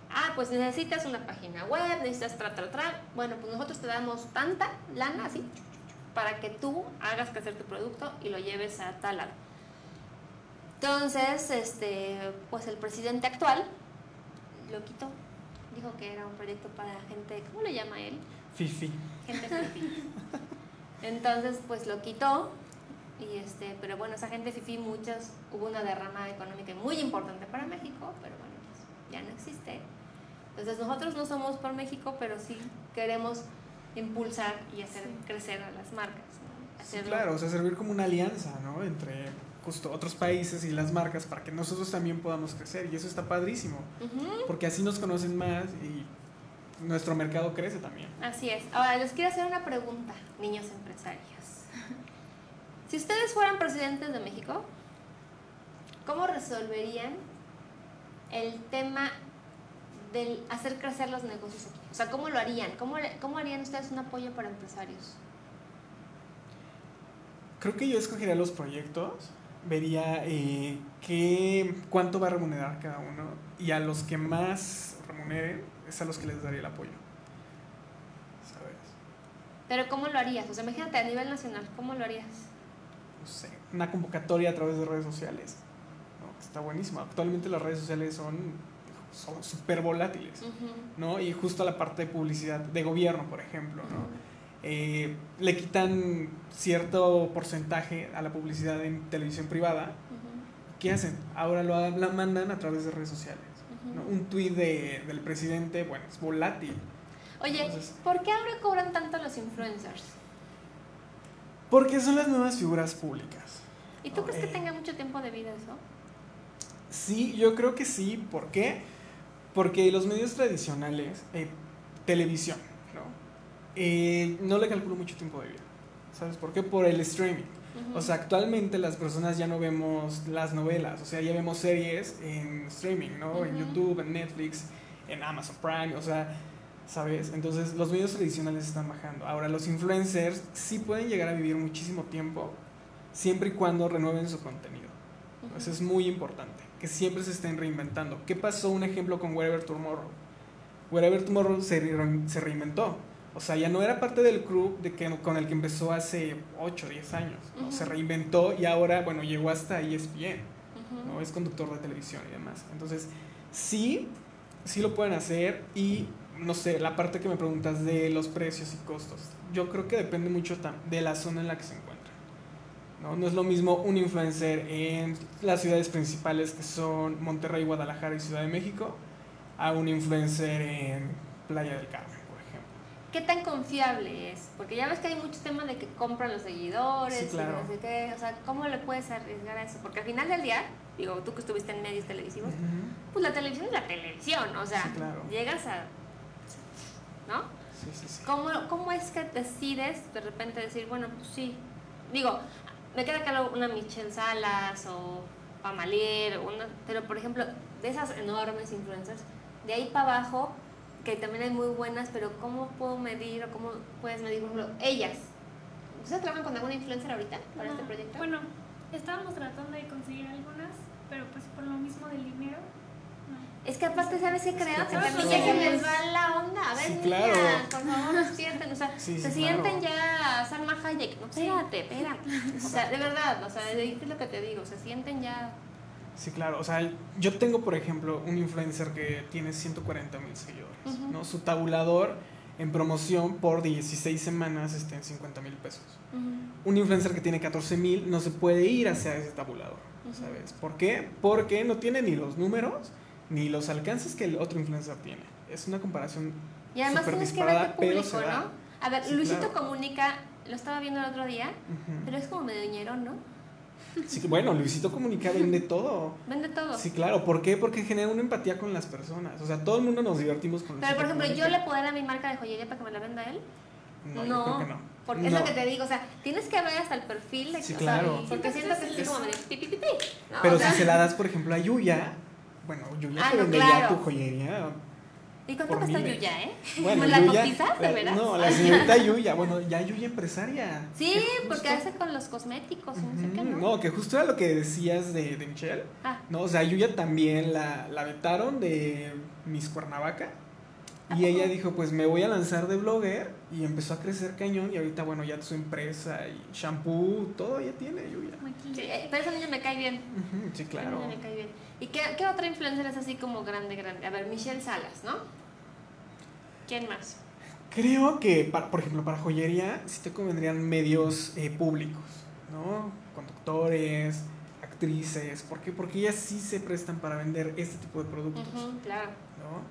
Ah, pues necesitas una página web, necesitas tra, tra, tra. Bueno, pues nosotros te damos tanta lana, así, para que tú hagas crecer tu producto y lo lleves a tal lado. Entonces, este, pues el presidente actual lo quitó. Dijo que era un proyecto para gente, ¿cómo le llama él? Fifi. gente fifi. Entonces, pues lo quitó. Y este, pero bueno, esa gente fifi, muchas, hubo una derrama económica muy importante para México, pero bueno, pues ya no existe. Entonces nosotros no somos por México, pero sí queremos impulsar y hacer crecer a las marcas. ¿no? Sí, claro, o sea, servir como una alianza, ¿no? Entre justo otros países y las marcas para que nosotros también podamos crecer. Y eso está padrísimo, porque así nos conocen más y nuestro mercado crece también. Así es. Ahora les quiero hacer una pregunta, niños empresarios. Si ustedes fueran presidentes de México, ¿cómo resolverían el tema del hacer crecer los negocios aquí? O sea, ¿cómo lo harían? ¿Cómo, cómo harían ustedes un apoyo para empresarios? Creo que yo escogería los proyectos, vería eh, qué, cuánto va a remunerar cada uno y a los que más remuneren es a los que les daría el apoyo. ¿Sabes? Pero ¿cómo lo harías? O sea, imagínate a nivel nacional, ¿cómo lo harías? No sé, una convocatoria a través de redes sociales. ¿no? Está buenísimo. Actualmente las redes sociales son son súper volátiles. ¿no? Y justo la parte de publicidad de gobierno, por ejemplo, ¿no? Eh, le quitan cierto porcentaje a la publicidad en televisión privada. ¿Qué hacen? Ahora lo la mandan a través de redes sociales. ¿no? Un tuit de, del presidente, bueno, es volátil. Oye, Entonces- ¿por qué ahora cobran tanto los influencers? Porque son las nuevas figuras públicas. ¿Y tú crees que Eh. tenga mucho tiempo de vida eso? Sí, yo creo que sí. ¿Por qué? Porque los medios tradicionales, eh, televisión, ¿no? Eh, no le calculo mucho tiempo de vida. ¿Sabes por qué? Por el streaming. O sea, actualmente las personas ya no vemos las novelas, o sea, ya vemos series en streaming, ¿no? En. YouTube, en Netflix, en Amazon Prime, o sea, ¿sabes? Entonces los medios tradicionales están bajando. Ahora, los influencers sí pueden llegar a vivir muchísimo tiempo, siempre y cuando renueven su contenido. Eso es muy importante, que siempre se estén reinventando. ¿Qué pasó? Un ejemplo con Wherever Tomorrow. Wherever Tomorrow se, re- se reinventó. O sea, ya no era parte del club de que, con el que empezó hace 8 o 10 años. Se reinventó y ahora, bueno, llegó hasta ESPN. Ujú. ¿no? Es conductor de televisión y demás. Entonces, sí, sí lo pueden hacer y, no sé, la parte que me preguntas de los precios y costos, yo creo que depende mucho de la zona en la que se encuentra. ¿No? no es lo mismo un influencer en las ciudades principales que son Monterrey, Guadalajara y Ciudad de México a un influencer en Playa del Carmen, por ejemplo. ¿Qué tan confiable es? Porque ya ves que hay mucho tema de que compran los seguidores Sí, claro. y no sé qué. O sea, ¿cómo le puedes arriesgar a eso? Porque al final del día, digo, tú que estuviste en medios televisivos, pues la televisión es la televisión. O sea, Sí, claro. llegas a. ¿No? Sí, sí, sí. ¿Cómo, ¿Cómo es que decides de repente decir, bueno, pues sí? Digo, me queda claro una Michelle Salas o Pamalier, una, pero por ejemplo, de esas enormes influencers, de ahí para abajo, que también hay muy buenas, pero ¿cómo puedo medir o cómo puedes medir, por ejemplo, ellas? ¿Ustedes trabajan con alguna influencer ahorita para No, este proyecto? Bueno, estábamos tratando de conseguir algunas, pero pues por lo mismo del dinero. Es que aparte, ¿sabes qué creo? Que por también ya se les va la onda. A ver, Sí, claro. por favor, despierten. O sea, Sí, se sienten claro. ya a Salma Hayek. No, espérate, espérate. O sea, de verdad, o sea, de es lo que te digo. Se sienten ya... Sí, claro. O sea, yo tengo, por ejemplo, un influencer que tiene 140 mil seguidores. ¿no? Su tabulador en promoción por 16 semanas está en 50 mil pesos. Un influencer que tiene 14 mil no se puede ir hacia ese tabulador. ¿Sabes? ¿Por qué? Porque no tiene ni los números ni los alcances que el otro influencer tiene. Es una comparación Y además tienes que ver pero público. ¿no? A ver, Sí, Luisito claro. Comunica, lo estaba viendo el otro día, pero es como medio ñerón, ¿no? Sí, que bueno, Luisito Comunica vende todo. Vende todo. Sí, claro. ¿Por qué? Porque genera una empatía con las personas. O sea, todo el mundo nos divertimos con Pero, por ejemplo, yo le puedo dar a mi marca de joyería para que me la venda él. No, yo creo que no. Porque es No. lo que te digo, o sea, tienes que ver hasta el perfil de Sí, o sea, claro. porque siento que es como medio pi, pi, pi, pi, ¿no? Pero O sea, si se la das, por ejemplo, a Yuya, bueno, Yuya Ah, te no, vendería claro. tu joyería. ¿Y cuánto cuesta miles. Yuya, eh? <laughs> Bueno, ¿Me la Yuya- cotizas, de la- veras? No, la señorita <laughs> Yuya, bueno, ya Yuya empresaria. Sí, Que porque hace con los cosméticos no sé qué, ¿no? No, que justo era lo que decías de, de Michelle. Ah, No, o sea, Yuya también la, la vetaron de Miss Cuernavaca. Y ella dijo, pues me voy a lanzar de blogger. Y empezó a crecer cañón. Y ahorita, bueno, ya su empresa y shampoo, todo ya tiene Yuya. sí, eh, pero esa niña me cae bien. Sí, Esa claro. niña me cae bien. ¿Y qué, qué otra influencer es así como grande, grande? A ver, Michelle Salas, ¿no? ¿Quién más? Creo que, para- por ejemplo, para joyería, sí te convendrían medios eh, públicos, ¿no? Conductores, actrices. ¿Por qué? Porque ellas sí se prestan para vender este tipo de productos, claro. ¿no?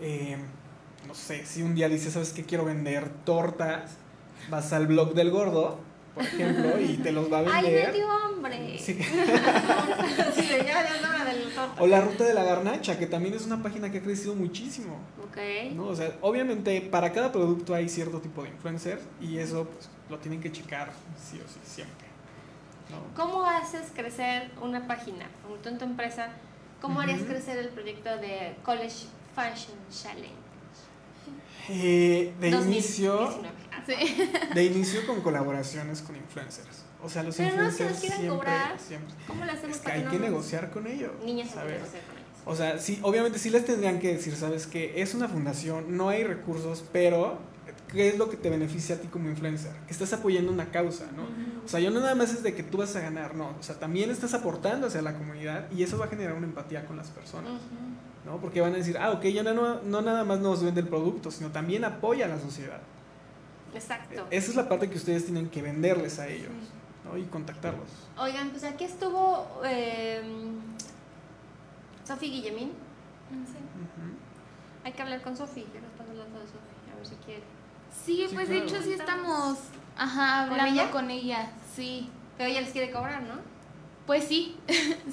Eh, no sé, si un día dices, ¿sabes qué? Quiero vender tortas, vas al blog del gordo, por ejemplo, y te los va a ¡Ay, vender. medio hombre! Sí. <laughs> Sí, ya, ya del torta. O la ruta de la garnacha, que también es una página que ha crecido muchísimo. Ok. ¿no? O sea, obviamente para cada producto hay cierto tipo de influencer y eso pues, lo tienen que checar sí o sí, siempre. ¿no? ¿Cómo haces crecer una página? En tu empresa, ¿cómo harías crecer el proyecto de College Fashion Challenge? Eh, de 2019? inicio, Sí. de inicio con colaboraciones con influencers. O sea, los Pero no influencers quieran siempre, cobrar. siempre. ¿Cómo le hacemos Es que para hay no que negociar con ellos. Niñas hay que ¿sabes? negociar con ellos. O sea, sí, obviamente sí les tendrían que decir, sabes que es una fundación, no hay recursos, pero ¿qué es lo que te beneficia a ti como influencer? Que estás apoyando una causa, ¿no? O sea, yo no nada más es de que tú vas a ganar, no. O sea, también estás aportando hacia la comunidad y eso va a generar una empatía con las personas, Ujú. ¿No? Porque van a decir, ah, ok, ya no, no nada más nos vende el producto, sino también apoya a la sociedad. Exacto. Esa es la parte que ustedes tienen que venderles a ellos, ¿no? Y contactarlos. Oigan, pues aquí estuvo eh, Sofi Guillemín. Sí. Ujú. Hay que hablar con Sofi. Quiero estar hablando de Sofi, a ver si quiere. Sí, Sí, pues de hecho sí estamos ajá, ¿Con hablando ella? con ella, sí. Pero ella les quiere cobrar, ¿no? Pues sí, <laughs>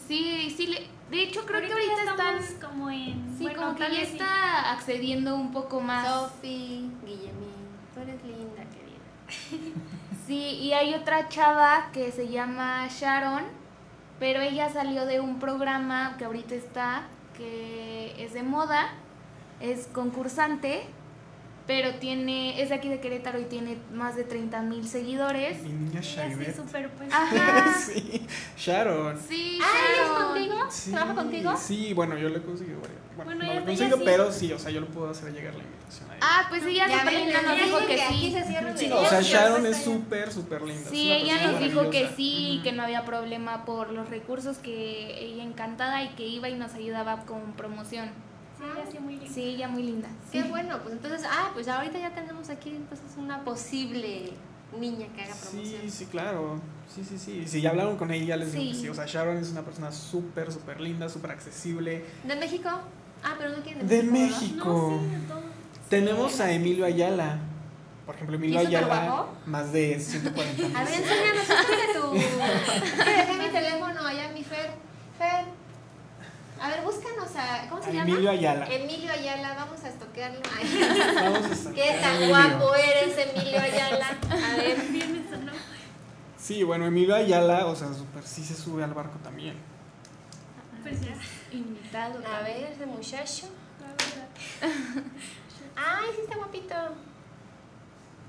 sí, sí. Le, de hecho creo que ahorita están, como en. sí, bueno, como que ya sí. está accediendo un poco más. Sofi Guillemín. Tú eres linda, querida. <laughs> Sí, y hay otra chava que se llama Sharon, pero ella salió de un programa que ahorita está, que es de moda, es concursante, pero tiene, es de aquí de Querétaro y tiene más de 30 mil seguidores. Mi niña Sí, así Shaivet. súper pues. Ajá. <laughs> sí, Sharon. Sí, Ah, ¿ella es Sharon. contigo? Sí, ¿Trabaja contigo? Sí, bueno, yo le he conseguido varias. Bueno, Bueno, no lo he conseguido, sí. pero sí, o sea, yo le puedo hacer llegar la invitación a ella. Ah, pues ella Ya ven, nos dijo que aquí sí. se Sí, o sea, Sharon es súper, súper linda. Sí, ella nos dijo que sí, Ujú. que no había problema por los recursos, que ella encantada y que iba y nos ayudaba con promoción. Sí, ella sí muy linda. Sí, ella muy linda. Qué bueno, pues entonces, ah, pues ahorita ya tenemos aquí entonces una posible niña que haga promoción. Sí, sí, claro. Sí, sí, sí. Si ya hablaron con ella, ya les digo que Sí. O sea, Sharon es una persona súper, súper linda, súper accesible. ¿De México? Ah, pero no quieren De ¿verdad? México. No, sí, de todo. Tenemos a Emilio Ayala. Por ejemplo, Emilio ¿Y súper Ayala, guapo? más de 140 mil. A ver, enséñanos, tu... <laughs> Dejé mi teléfono allá, mi Fer. Fer, a ver, búscanos a... ¿Cómo se A llama? Emilio Ayala. Emilio Ayala, vamos a estoquearlo. Ay, Vamos a estar- <laughs> ¿Qué tan Emilio. guapo eres, Emilio Ayala? A ver, Bien, eso no. Sí, bueno, Emilio Ayala, o sea, súper sí se sube al barco también. Pues ya. Invitado. a ver, ese muchacho. Ay, sí está guapito.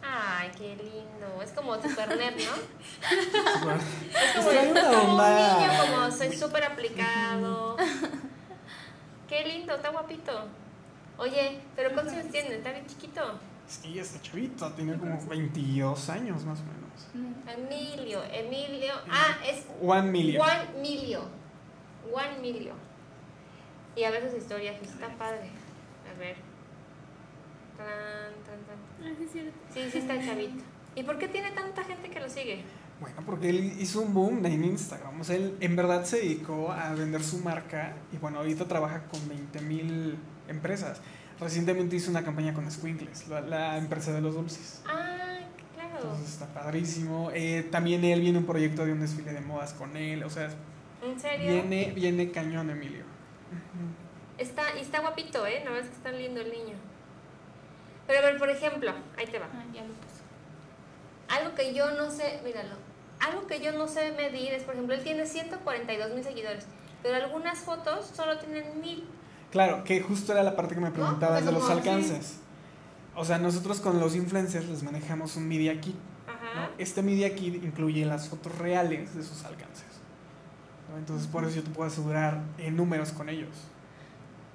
Ay, qué lindo. Es como super nerd, ¿no? <laughs> Es como, una como un niño, como soy súper aplicado. Qué lindo, está guapito. Oye, pero ¿cuántos años tiene? ¿Está bien chiquito? Sí, está chavito, tiene como 22 años más o menos. Emilio, Emilio. Ah, es One million. Juan Milio. Juan Milio. Y a ver sus historias, está padre. A ver. Tan. Ah, sí, es cierto. Sí, sí está chavito. ¿Y por qué tiene tanta gente que lo sigue? Bueno, porque él hizo un boom en Instagram. O sea, él en verdad se dedicó a vender su marca y bueno, ahorita trabaja con 20 mil empresas. Recientemente hizo una campaña con Squinkles, la, la empresa de los dulces. Ah, claro. Entonces está padrísimo. Eh, también él viene un proyecto de un desfile de modas con él. O sea, ¿En serio? viene, viene cañón, Emilio. Está, y está guapito, ¿eh? La verdad es que está lindo el niño. Pero a ver, por ejemplo, ahí te va. Ah, ya lo puso. algo que yo no sé, míralo, algo que yo no sé medir es, por ejemplo, él tiene 142 mil seguidores, pero algunas fotos solo tienen mil. Claro, que justo era la parte que me preguntabas de Pues los como, alcances. O sea, nosotros con los influencers les manejamos un media kit. Ajá. ¿no? Este media kit incluye las fotos reales de sus alcances. ¿no? Entonces, por eso yo te puedo asegurar en números con ellos.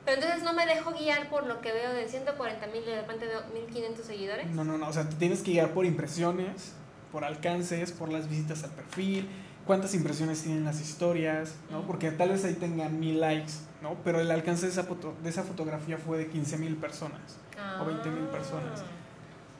Pero entonces no me dejo guiar por lo que veo de 140 mil y de repente veo 1500 seguidores. No, no, no. O sea, te tienes que guiar por impresiones, por alcances, por las visitas al perfil, cuántas impresiones tienen las historias, ¿no? Porque tal vez ahí tengan mil likes, ¿no? Pero el alcance de esa, foto, de esa fotografía fue de 15 mil personas. o 20,000 personas.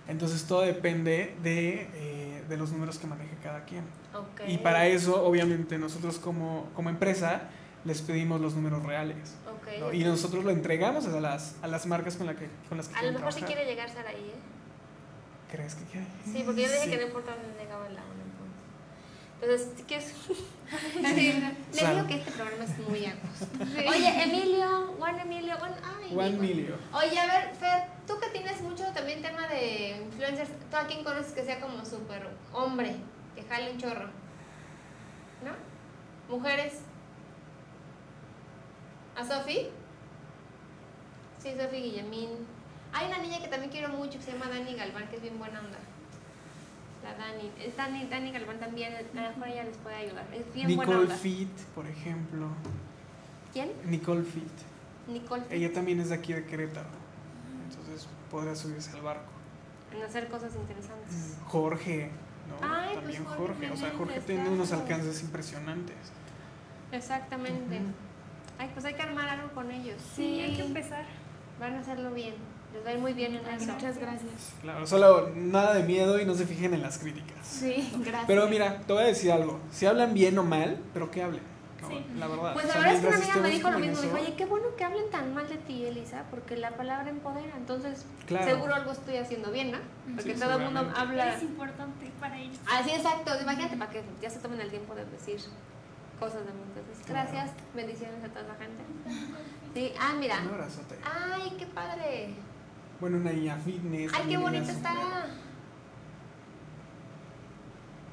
Entonces todo depende de, eh, de los números que maneje cada quien. Ah, Ok. Y para eso, obviamente, nosotros como, como empresa les pedimos los números reales. Ok, ¿no? ok. Y nosotros lo entregamos a las, a las marcas con, la que, con las que A lo mejor sí trabajar. quiere llegar Sara ahí, ¿eh? ¿Crees que quiere? Sí, porque yo dije Sí. que no importa dónde llegaba la una Entonces, si quieres. <laughs> Sí, le digo que este programa es muy agosto. Oye, Emilio, Juan Emilio, Juan. Ay, digo. million. Oye, a ver, Fer, tú que tienes mucho también tema de influencers, ¿tú a quién conoces que sea como súper hombre, que jale un chorro? ¿No? ¿Mujeres? ¿A Sofi? Sí, Sofi Guillemín. Hay una niña que también quiero mucho que se llama Dani Galván, que es bien buena onda. La Dani. Es Dani, Dani Galván también, a lo mejor ella les puede ayudar. Es bien buena Nicole onda. Fit, por ejemplo. ¿Quién? Nicole Fit. Nicole. Ella también es de aquí de Querétaro. Entonces podrá subirse al barco. En hacer cosas interesantes. Jorge, ¿no? Ay, pues también Jorge Jorge. O sea, Jorge tiene unos alcances impresionantes. Exactamente. Ay, pues hay que armar algo con ellos. Sí, hay que empezar. Van a hacerlo bien. Les va a ir muy bien en eso. Muchas gracias. Claro, solo nada de miedo y no se fijen en las críticas. Sí, gracias. Pero mira, te voy a decir algo. Si hablan bien o mal, pero que hablen. ¿no? Sí. La verdad. Pues O la sea, verdad es que una amiga me dijo lo mismo. Dijo, eso- oye, qué bueno que hablen tan mal de ti, Elisa, porque la palabra empodera. Entonces, Claro. seguro algo estoy haciendo bien, ¿no? Porque Sí, todo el mundo habla. Es importante para ellos. Así, exacto. Imagínate para que ya se tomen el tiempo de decir cosas de. Entonces, gracias. Bendiciones a toda la gente. Sí, ah, mira. Un abrazote. Ay, qué padre. Bueno, una niña fitness. Ay, qué bonita está.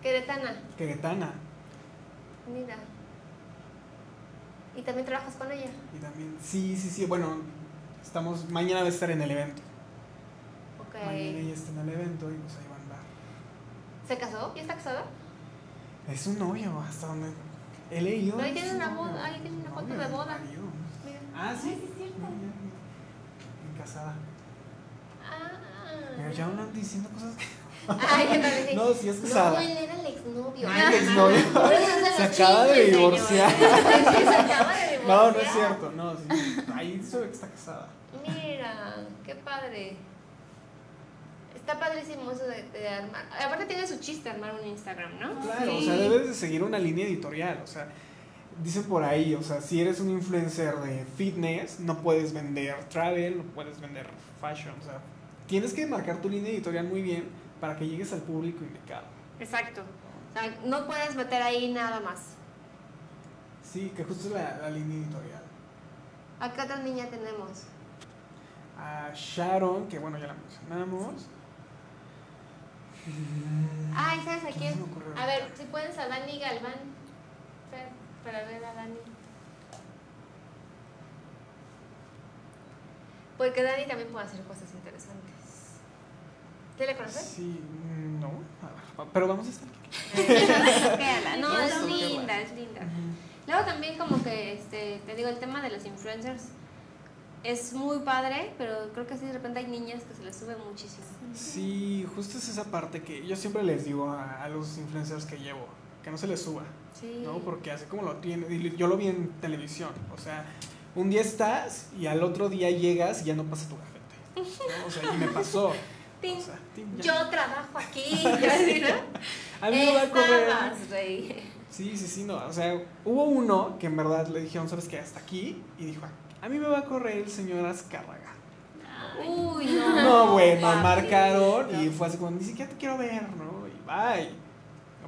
Queretana, Queretana. mira. ¿Y también trabajas con ella? Y también, sí, sí, sí. Bueno, estamos. Mañana va a estar en el evento. Ok. Mañana ella está en el evento y pues ahí va a andar. ¿Se casó? ¿Ya está casada? Es un novio, hasta donde leído. No, ahí tiene un una boda, ahí tiene una foto de boda. Mira. Ah, sí. Ay, sí, es cierto. Mira, mira, mira. Bien casada. Ah. Pero ya andan diciendo cosas que. <laughs> Ay, yo también dije, <laughs> No, sí es No, casada. él era el exnovio. No, el exnovio. Se acaba de divorciar. <laughs> se acaba de divorciar. No, no es cierto. No, sí. Ahí se ve que está casada. Mira, qué padre. Está padrísimo eso de, de armar. Aparte tiene su chiste armar un Instagram, ¿no? Claro, o sea, debes de seguir una línea editorial. O sea, dicen por ahí, o sea, si eres un influencer de fitness, no puedes vender travel, no puedes vender fashion. O sea, tienes que marcar tu línea editorial muy bien para que llegues al público indicado. Exacto. O sea, no puedes meter ahí nada más. Sí, que justo es la, la línea editorial. Acá otra niña tenemos. A Sharon, que bueno, ya la mencionamos. Ay, ¿sabes a ¿Quién A ver, si puedes a Dani Galván. Fer, Para ver a Dani. Porque Dani también puede hacer cosas interesantes. ¿Te le conoces? Sí, mm, no. A ver, pero vamos a estar aquí. <laughs> No, es linda, es linda. Luego también como que, este, te digo, el tema de los influencers es muy padre, pero creo que sí de repente hay niñas que se les sube muchísimo. Sí, justo es esa parte que yo siempre les digo a, a los influencers que llevo, que no se les suba. Sí. ¿no? Porque así como lo tiene, y yo lo vi en televisión, o sea, un día estás y al otro día llegas y ya no pasa tu gafete. ¿no? O sea, y me pasó. O <laughs> sea, ya. Yo trabajo aquí. <laughs> así, ¿no? a mí me va a correr. Sí, sí, sí, no. O sea, hubo uno que en verdad le dijeron, ¿sabes qué? Hasta aquí. Y dijo, a mí me va a correr el señor Azcárraga. Uy, no. No, bueno, papi. marcaron y fue así como, ni siquiera te quiero ver, ¿no? Y bye.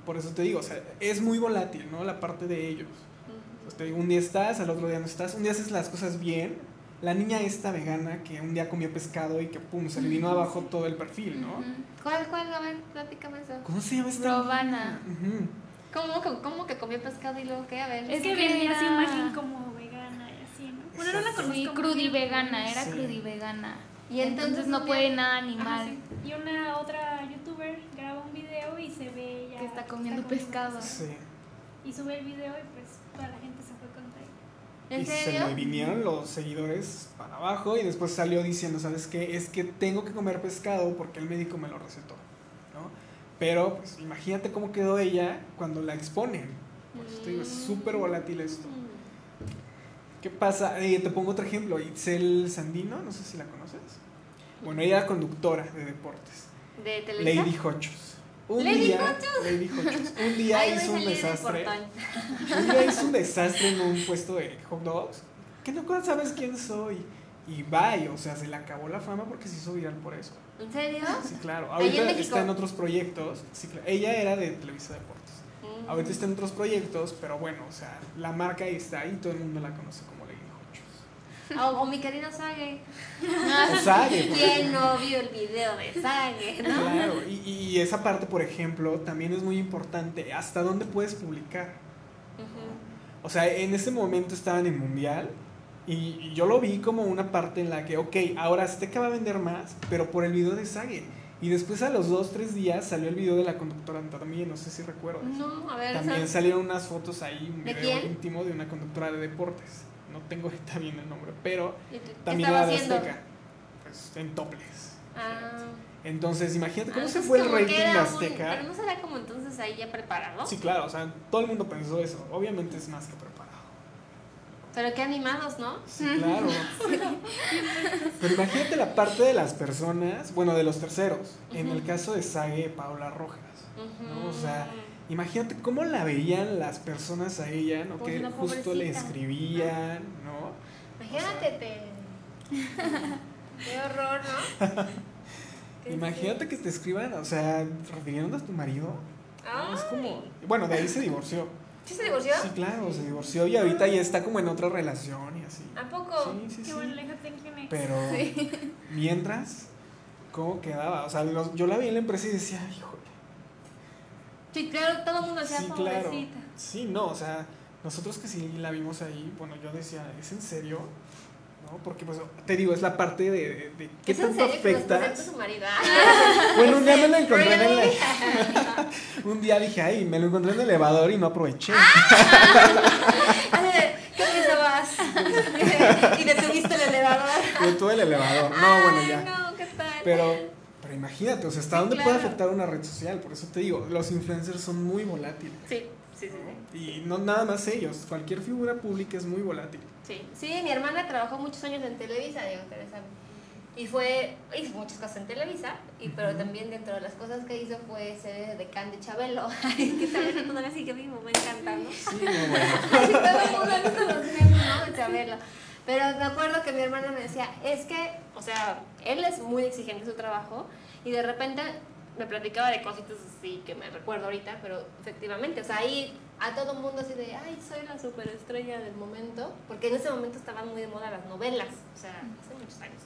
Por eso te digo, o sea, es muy volátil, ¿no? La parte de ellos. Ujú. Pues te digo, un día estás, al otro día no estás. Un día haces las cosas bien, la niña esta vegana que un día comió pescado y que pum, se le vino abajo todo el perfil, ¿no? ¿Cuál, cuál? A ver, platícame eso. ¿Cómo se llama esta? Robana. ¿Cómo, que- cómo que comió pescado y luego qué? A ver. Es que que vendía su era- imagen como vegana y así, ¿no? Bueno, no la conozco. Sí, muy crudi bien. vegana, era Sí. crudi vegana. Y entonces no puede día- nada Ajá, animal. sí. Y una otra youtuber graba un video y se ve ella Que está comiendo pescado. Sí. Y sube el video y pues toda la gente se fue contra ella. ¿En y se le vinieron los seguidores para abajo y después salió diciendo, ¿sabes qué? Es que tengo que comer pescado porque el médico me lo recetó, ¿no? Pero, pues, imagínate cómo quedó ella cuando la exponen. Por eso te digo, es súper volátil esto. ¿Qué pasa? Eh, te pongo otro ejemplo, Itzel Sandino, no sé si la conoces. Bueno, ella era conductora de deportes. ¿De? Lady Hochos. Un ¿Lady día, Hochos? Lady Hochos. Un <laughs> día Ay, hizo un desastre. portón. Un día hizo un desastre en un puesto de hot dogs. Que no sabes quién soy. Y bye, o sea, se le acabó la fama porque se hizo viral por eso. ¿En serio? Sí, claro. En Ahorita México. está en otros proyectos. Sí, claro. Ella era de Televisa Deportes. Mm. Ahorita está en otros proyectos, pero bueno, o sea, la marca ahí está y todo el mundo la conoce como. O, o mi querido Sage. <laughs> Sage, ¿Quién no vio el video de Sage, no? Claro, y, y esa parte, por ejemplo, también es muy importante. ¿Hasta dónde puedes publicar? O sea, en ese momento estaban en Mundial y, yo lo vi como una parte en la que, ok, ahora Azteca va a vender más, pero por el video de Sage. Y después a los dos, tres días salió el video de la conductora también, no sé si recuerdas. No, a ver, También salieron unas fotos ahí, un ¿De video quién? íntimo de una conductora de deportes. No tengo <laughs> ahorita bien el nombre, pero ¿y tú- ¿qué también era de? Azteca. Pues en topless. Ah. Entonces, imagínate cómo Ah, se fue el rating de un- Azteca. pero no será como entonces ahí ya preparado. Sí, claro, o sea, todo el mundo pensó eso. Obviamente es más que preparado. Pero qué animados, ¿no? Sí, claro. <laughs> Pero imagínate la parte de las personas, bueno, de los terceros. En el caso de Sage, Paula Rojas. Ujú. O sea, Imagínate cómo la veían las personas a ella, ¿no? Pues que justo le escribían, ¿no? Imagínate, te... Qué horror, ¿no? <laughs> Imagínate que te escriban, o sea, refiriendo a tu marido. ¿no? Es como. Bueno, de ahí se divorció. ¿Sí se divorció? Sí, claro, se divorció y ahorita ya está como en otra relación y así. ¿A poco? Sí, sí, Qué sí. bueno, next. Pero mientras, ¿cómo quedaba? O sea, los- yo la vi en la empresa y decía, híjole. Sí, claro, todo el mundo decía Sí, claro. pobrecita. Sí, no, o sea, nosotros que sí la vimos ahí, bueno, yo decía, ¿es en serio? ¿No? Porque, pues, te digo, es la parte de, de, de qué ¿Es tanto? Ah, <laughs> Bueno, un día me lo encontré en el... <laughs> un día dije, ay, me lo encontré en el elevador y no aproveché. <laughs> de, ¿Qué piso vas? y detuviste el elevador. Yo tuve el elevador. No, bueno, ya. No, ¿qué tal? Pero imagínate, o sea, ¿hasta Sí, dónde claro. puede afectar una red social? Por eso te digo, los influencers son muy volátiles. Sí, sí, sí, sí. Y no nada más ellos, cualquier figura pública es muy volátil. Sí, sí, mi hermana trabajó muchos años en Televisa, digo, saben. Y fue, hizo muchas cosas en Televisa, y, pero también dentro de las cosas que hizo fue ser de Can de Chabelo, <laughs> que también todavía sigue vivo, me encanta, ¿no? Sí, no, bueno. <laughs> Casi todo el mundo ha visto los memes, ¿no? De Chabelo. Pero me acuerdo que mi hermana me decía, es que, o sea, él es muy exigente en su trabajo, y de repente me platicaba de cositas así que me recuerdo ahorita, pero efectivamente, o sea, ahí a todo mundo así de, ay, soy la superestrella del momento, porque en ese momento estaban muy de moda las novelas, o sea, hace muchos años.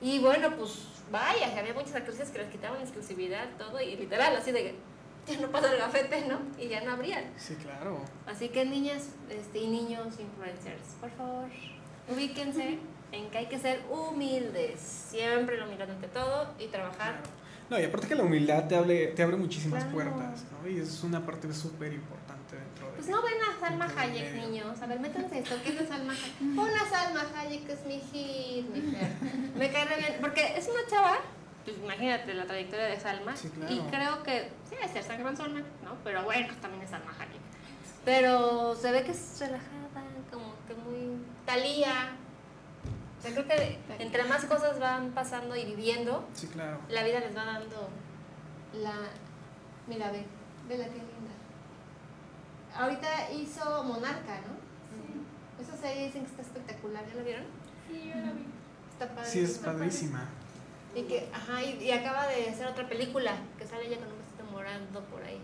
Y bueno, pues vaya, había muchas actrices que les quitaban exclusividad, todo, y literal, así de, ya no pasa el gafete, ¿no? Y ya no abrían. Sí, claro. Así que niñas este, y niños influencers, por favor, ubíquense en que hay que ser humildes, siempre la humildad ante todo y trabajar. No, y aparte que la humildad te, hable, te abre muchísimas Claro. puertas, ¿no? Y es una parte súper importante dentro de... Pues no ven a Salma Hayek, niños. A ver, métanse esto. ¿Quién es Salma Hayek? Una Salma Hayek es mi hit, mi. Me cae re bien. Porque es una chava, pues imagínate la trayectoria de Salma. Sí, claro. Y creo que, sí, debe ser sangronsona, ¿no? Pero bueno, también es Salma Hayek. Pero se ve que es relajada, como que muy. Talía. O sea, creo que entre más cosas van pasando y viviendo, Sí, claro. la vida les va dando la... Mira, ve, ve la que linda. Ahorita hizo Monarca, ¿no? Esa serie dicen que está espectacular, ¿ya la vieron? Sí, yo la vi. Está padre. Sí, es padrísima. Y que, ajá, y, y acaba de hacer otra película, que sale ella con un vestido morado por ahí.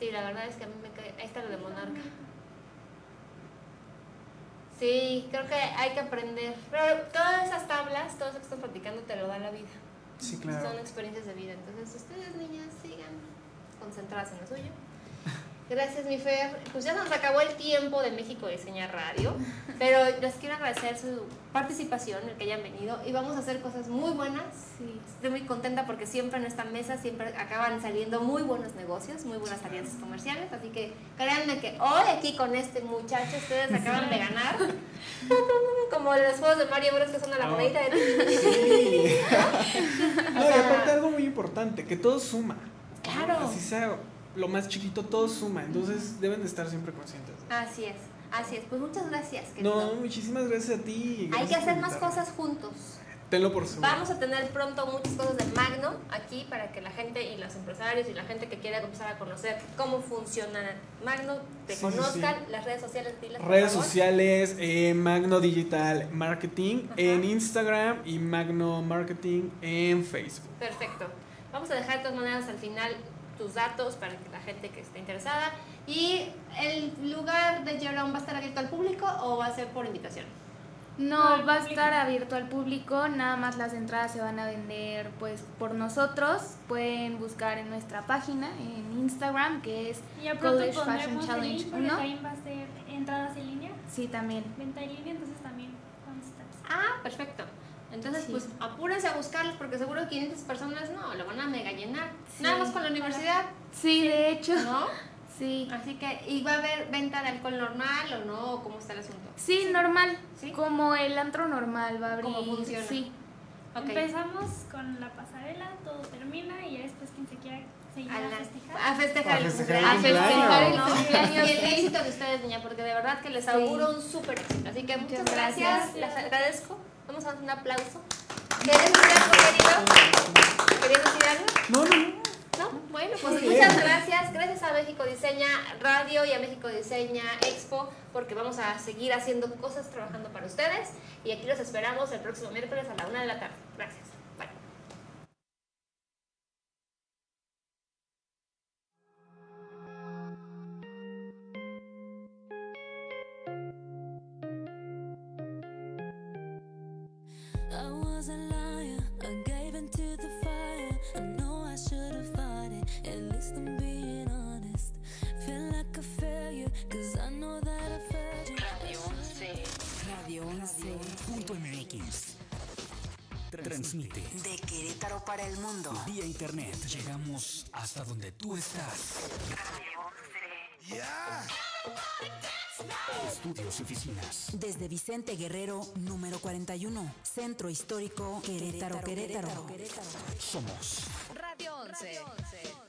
Sí, la verdad es que a mí me cae... Ahí está lo de Monarca. Sí, creo que hay que aprender. Pero todas esas tablas, todo eso que están platicando, te lo da la vida. Sí, claro. Son experiencias de vida. Entonces, ustedes, niñas, sigan concentradas en lo suyo. Gracias, mi Fer. Pues ya nos acabó el tiempo de México Diseña Radio, pero les quiero agradecer su participación, el que hayan venido, y vamos a hacer cosas muy buenas. Sí. Estoy muy contenta porque siempre en esta mesa siempre acaban saliendo muy buenos negocios, muy buenas alianzas comerciales, así que créanme que hoy aquí con este muchacho ustedes acaban de ganar, <laughs> como los juegos de Mario Bros que son a la Ah. monedita de... Sí. <laughs> No, y aparte algo muy importante, que todo suma. Claro. Así sea lo más chiquito, todo suma. Entonces deben de estar siempre conscientes. de eso. Así es, así es. Pues muchas gracias. No, querido. muchísimas gracias a ti. Hay que hacer más cosas juntos. Tenlo por seguro. Vamos a tener pronto muchas cosas de Magno aquí para que la gente y los empresarios y la gente que quiera empezar a conocer cómo funciona Magno te Sí, conozcan, sí. las redes sociales. por Redes sociales, eh, Magno Digital Marketing Ajá. en Instagram y Magno Marketing en Facebook. Perfecto. Vamos a dejar de todas maneras al final tus datos para que la gente que esté interesada. ¿Y el lugar de Jerome va a estar abierto al público o va a ser por invitación? No, al va a estar abierto al público, nada más las entradas se van a vender pues por nosotros. Pueden buscar en nuestra página, en Instagram, que es College Fashion Challenge link porque 1. también va a ser entradas en línea, Sí, también. venta en línea, entonces también vamos a estar. Ah, perfecto. Entonces, Sí. pues apúrense a buscarlos porque seguro 500 personas no, lo van a mega llenar. Sí. Nada más con la universidad, Sí, de hecho. ¿no? <laughs> Sí. Así que, ¿y va a haber venta de alcohol normal o no? ¿O ¿Cómo está el asunto? Sí, normal. ¿Sí? Como el antro normal va a abrir. ¿Cómo funciona? Sí. Ok. Empezamos con la pasarela, todo termina y ya después quien se quiera seguir A, festejar. a festejar A el festejar A cumpleaños. festejar cumpleaños. Y el éxito de ustedes, niña, porque de verdad que les auguro un súper éxito. Así que muchas, Muchas gracias. gracias. les agradezco. Vamos a dar un aplauso. ¿Quieres decir algo, querido? ¿Querías decir algo? No, no, no. ¿No? Bueno, pues muchas gracias. Gracias a México Diseña Radio y a México Diseña Expo, porque vamos a seguir haciendo cosas trabajando para ustedes. Y aquí los esperamos el próximo miércoles a la una de la tarde. Gracias. Tú estás. Radio 11. Estudios y oficinas. Desde Vicente Guerrero, número 41. Centro Histórico, Querétaro, Querétaro. Somos Radio 11.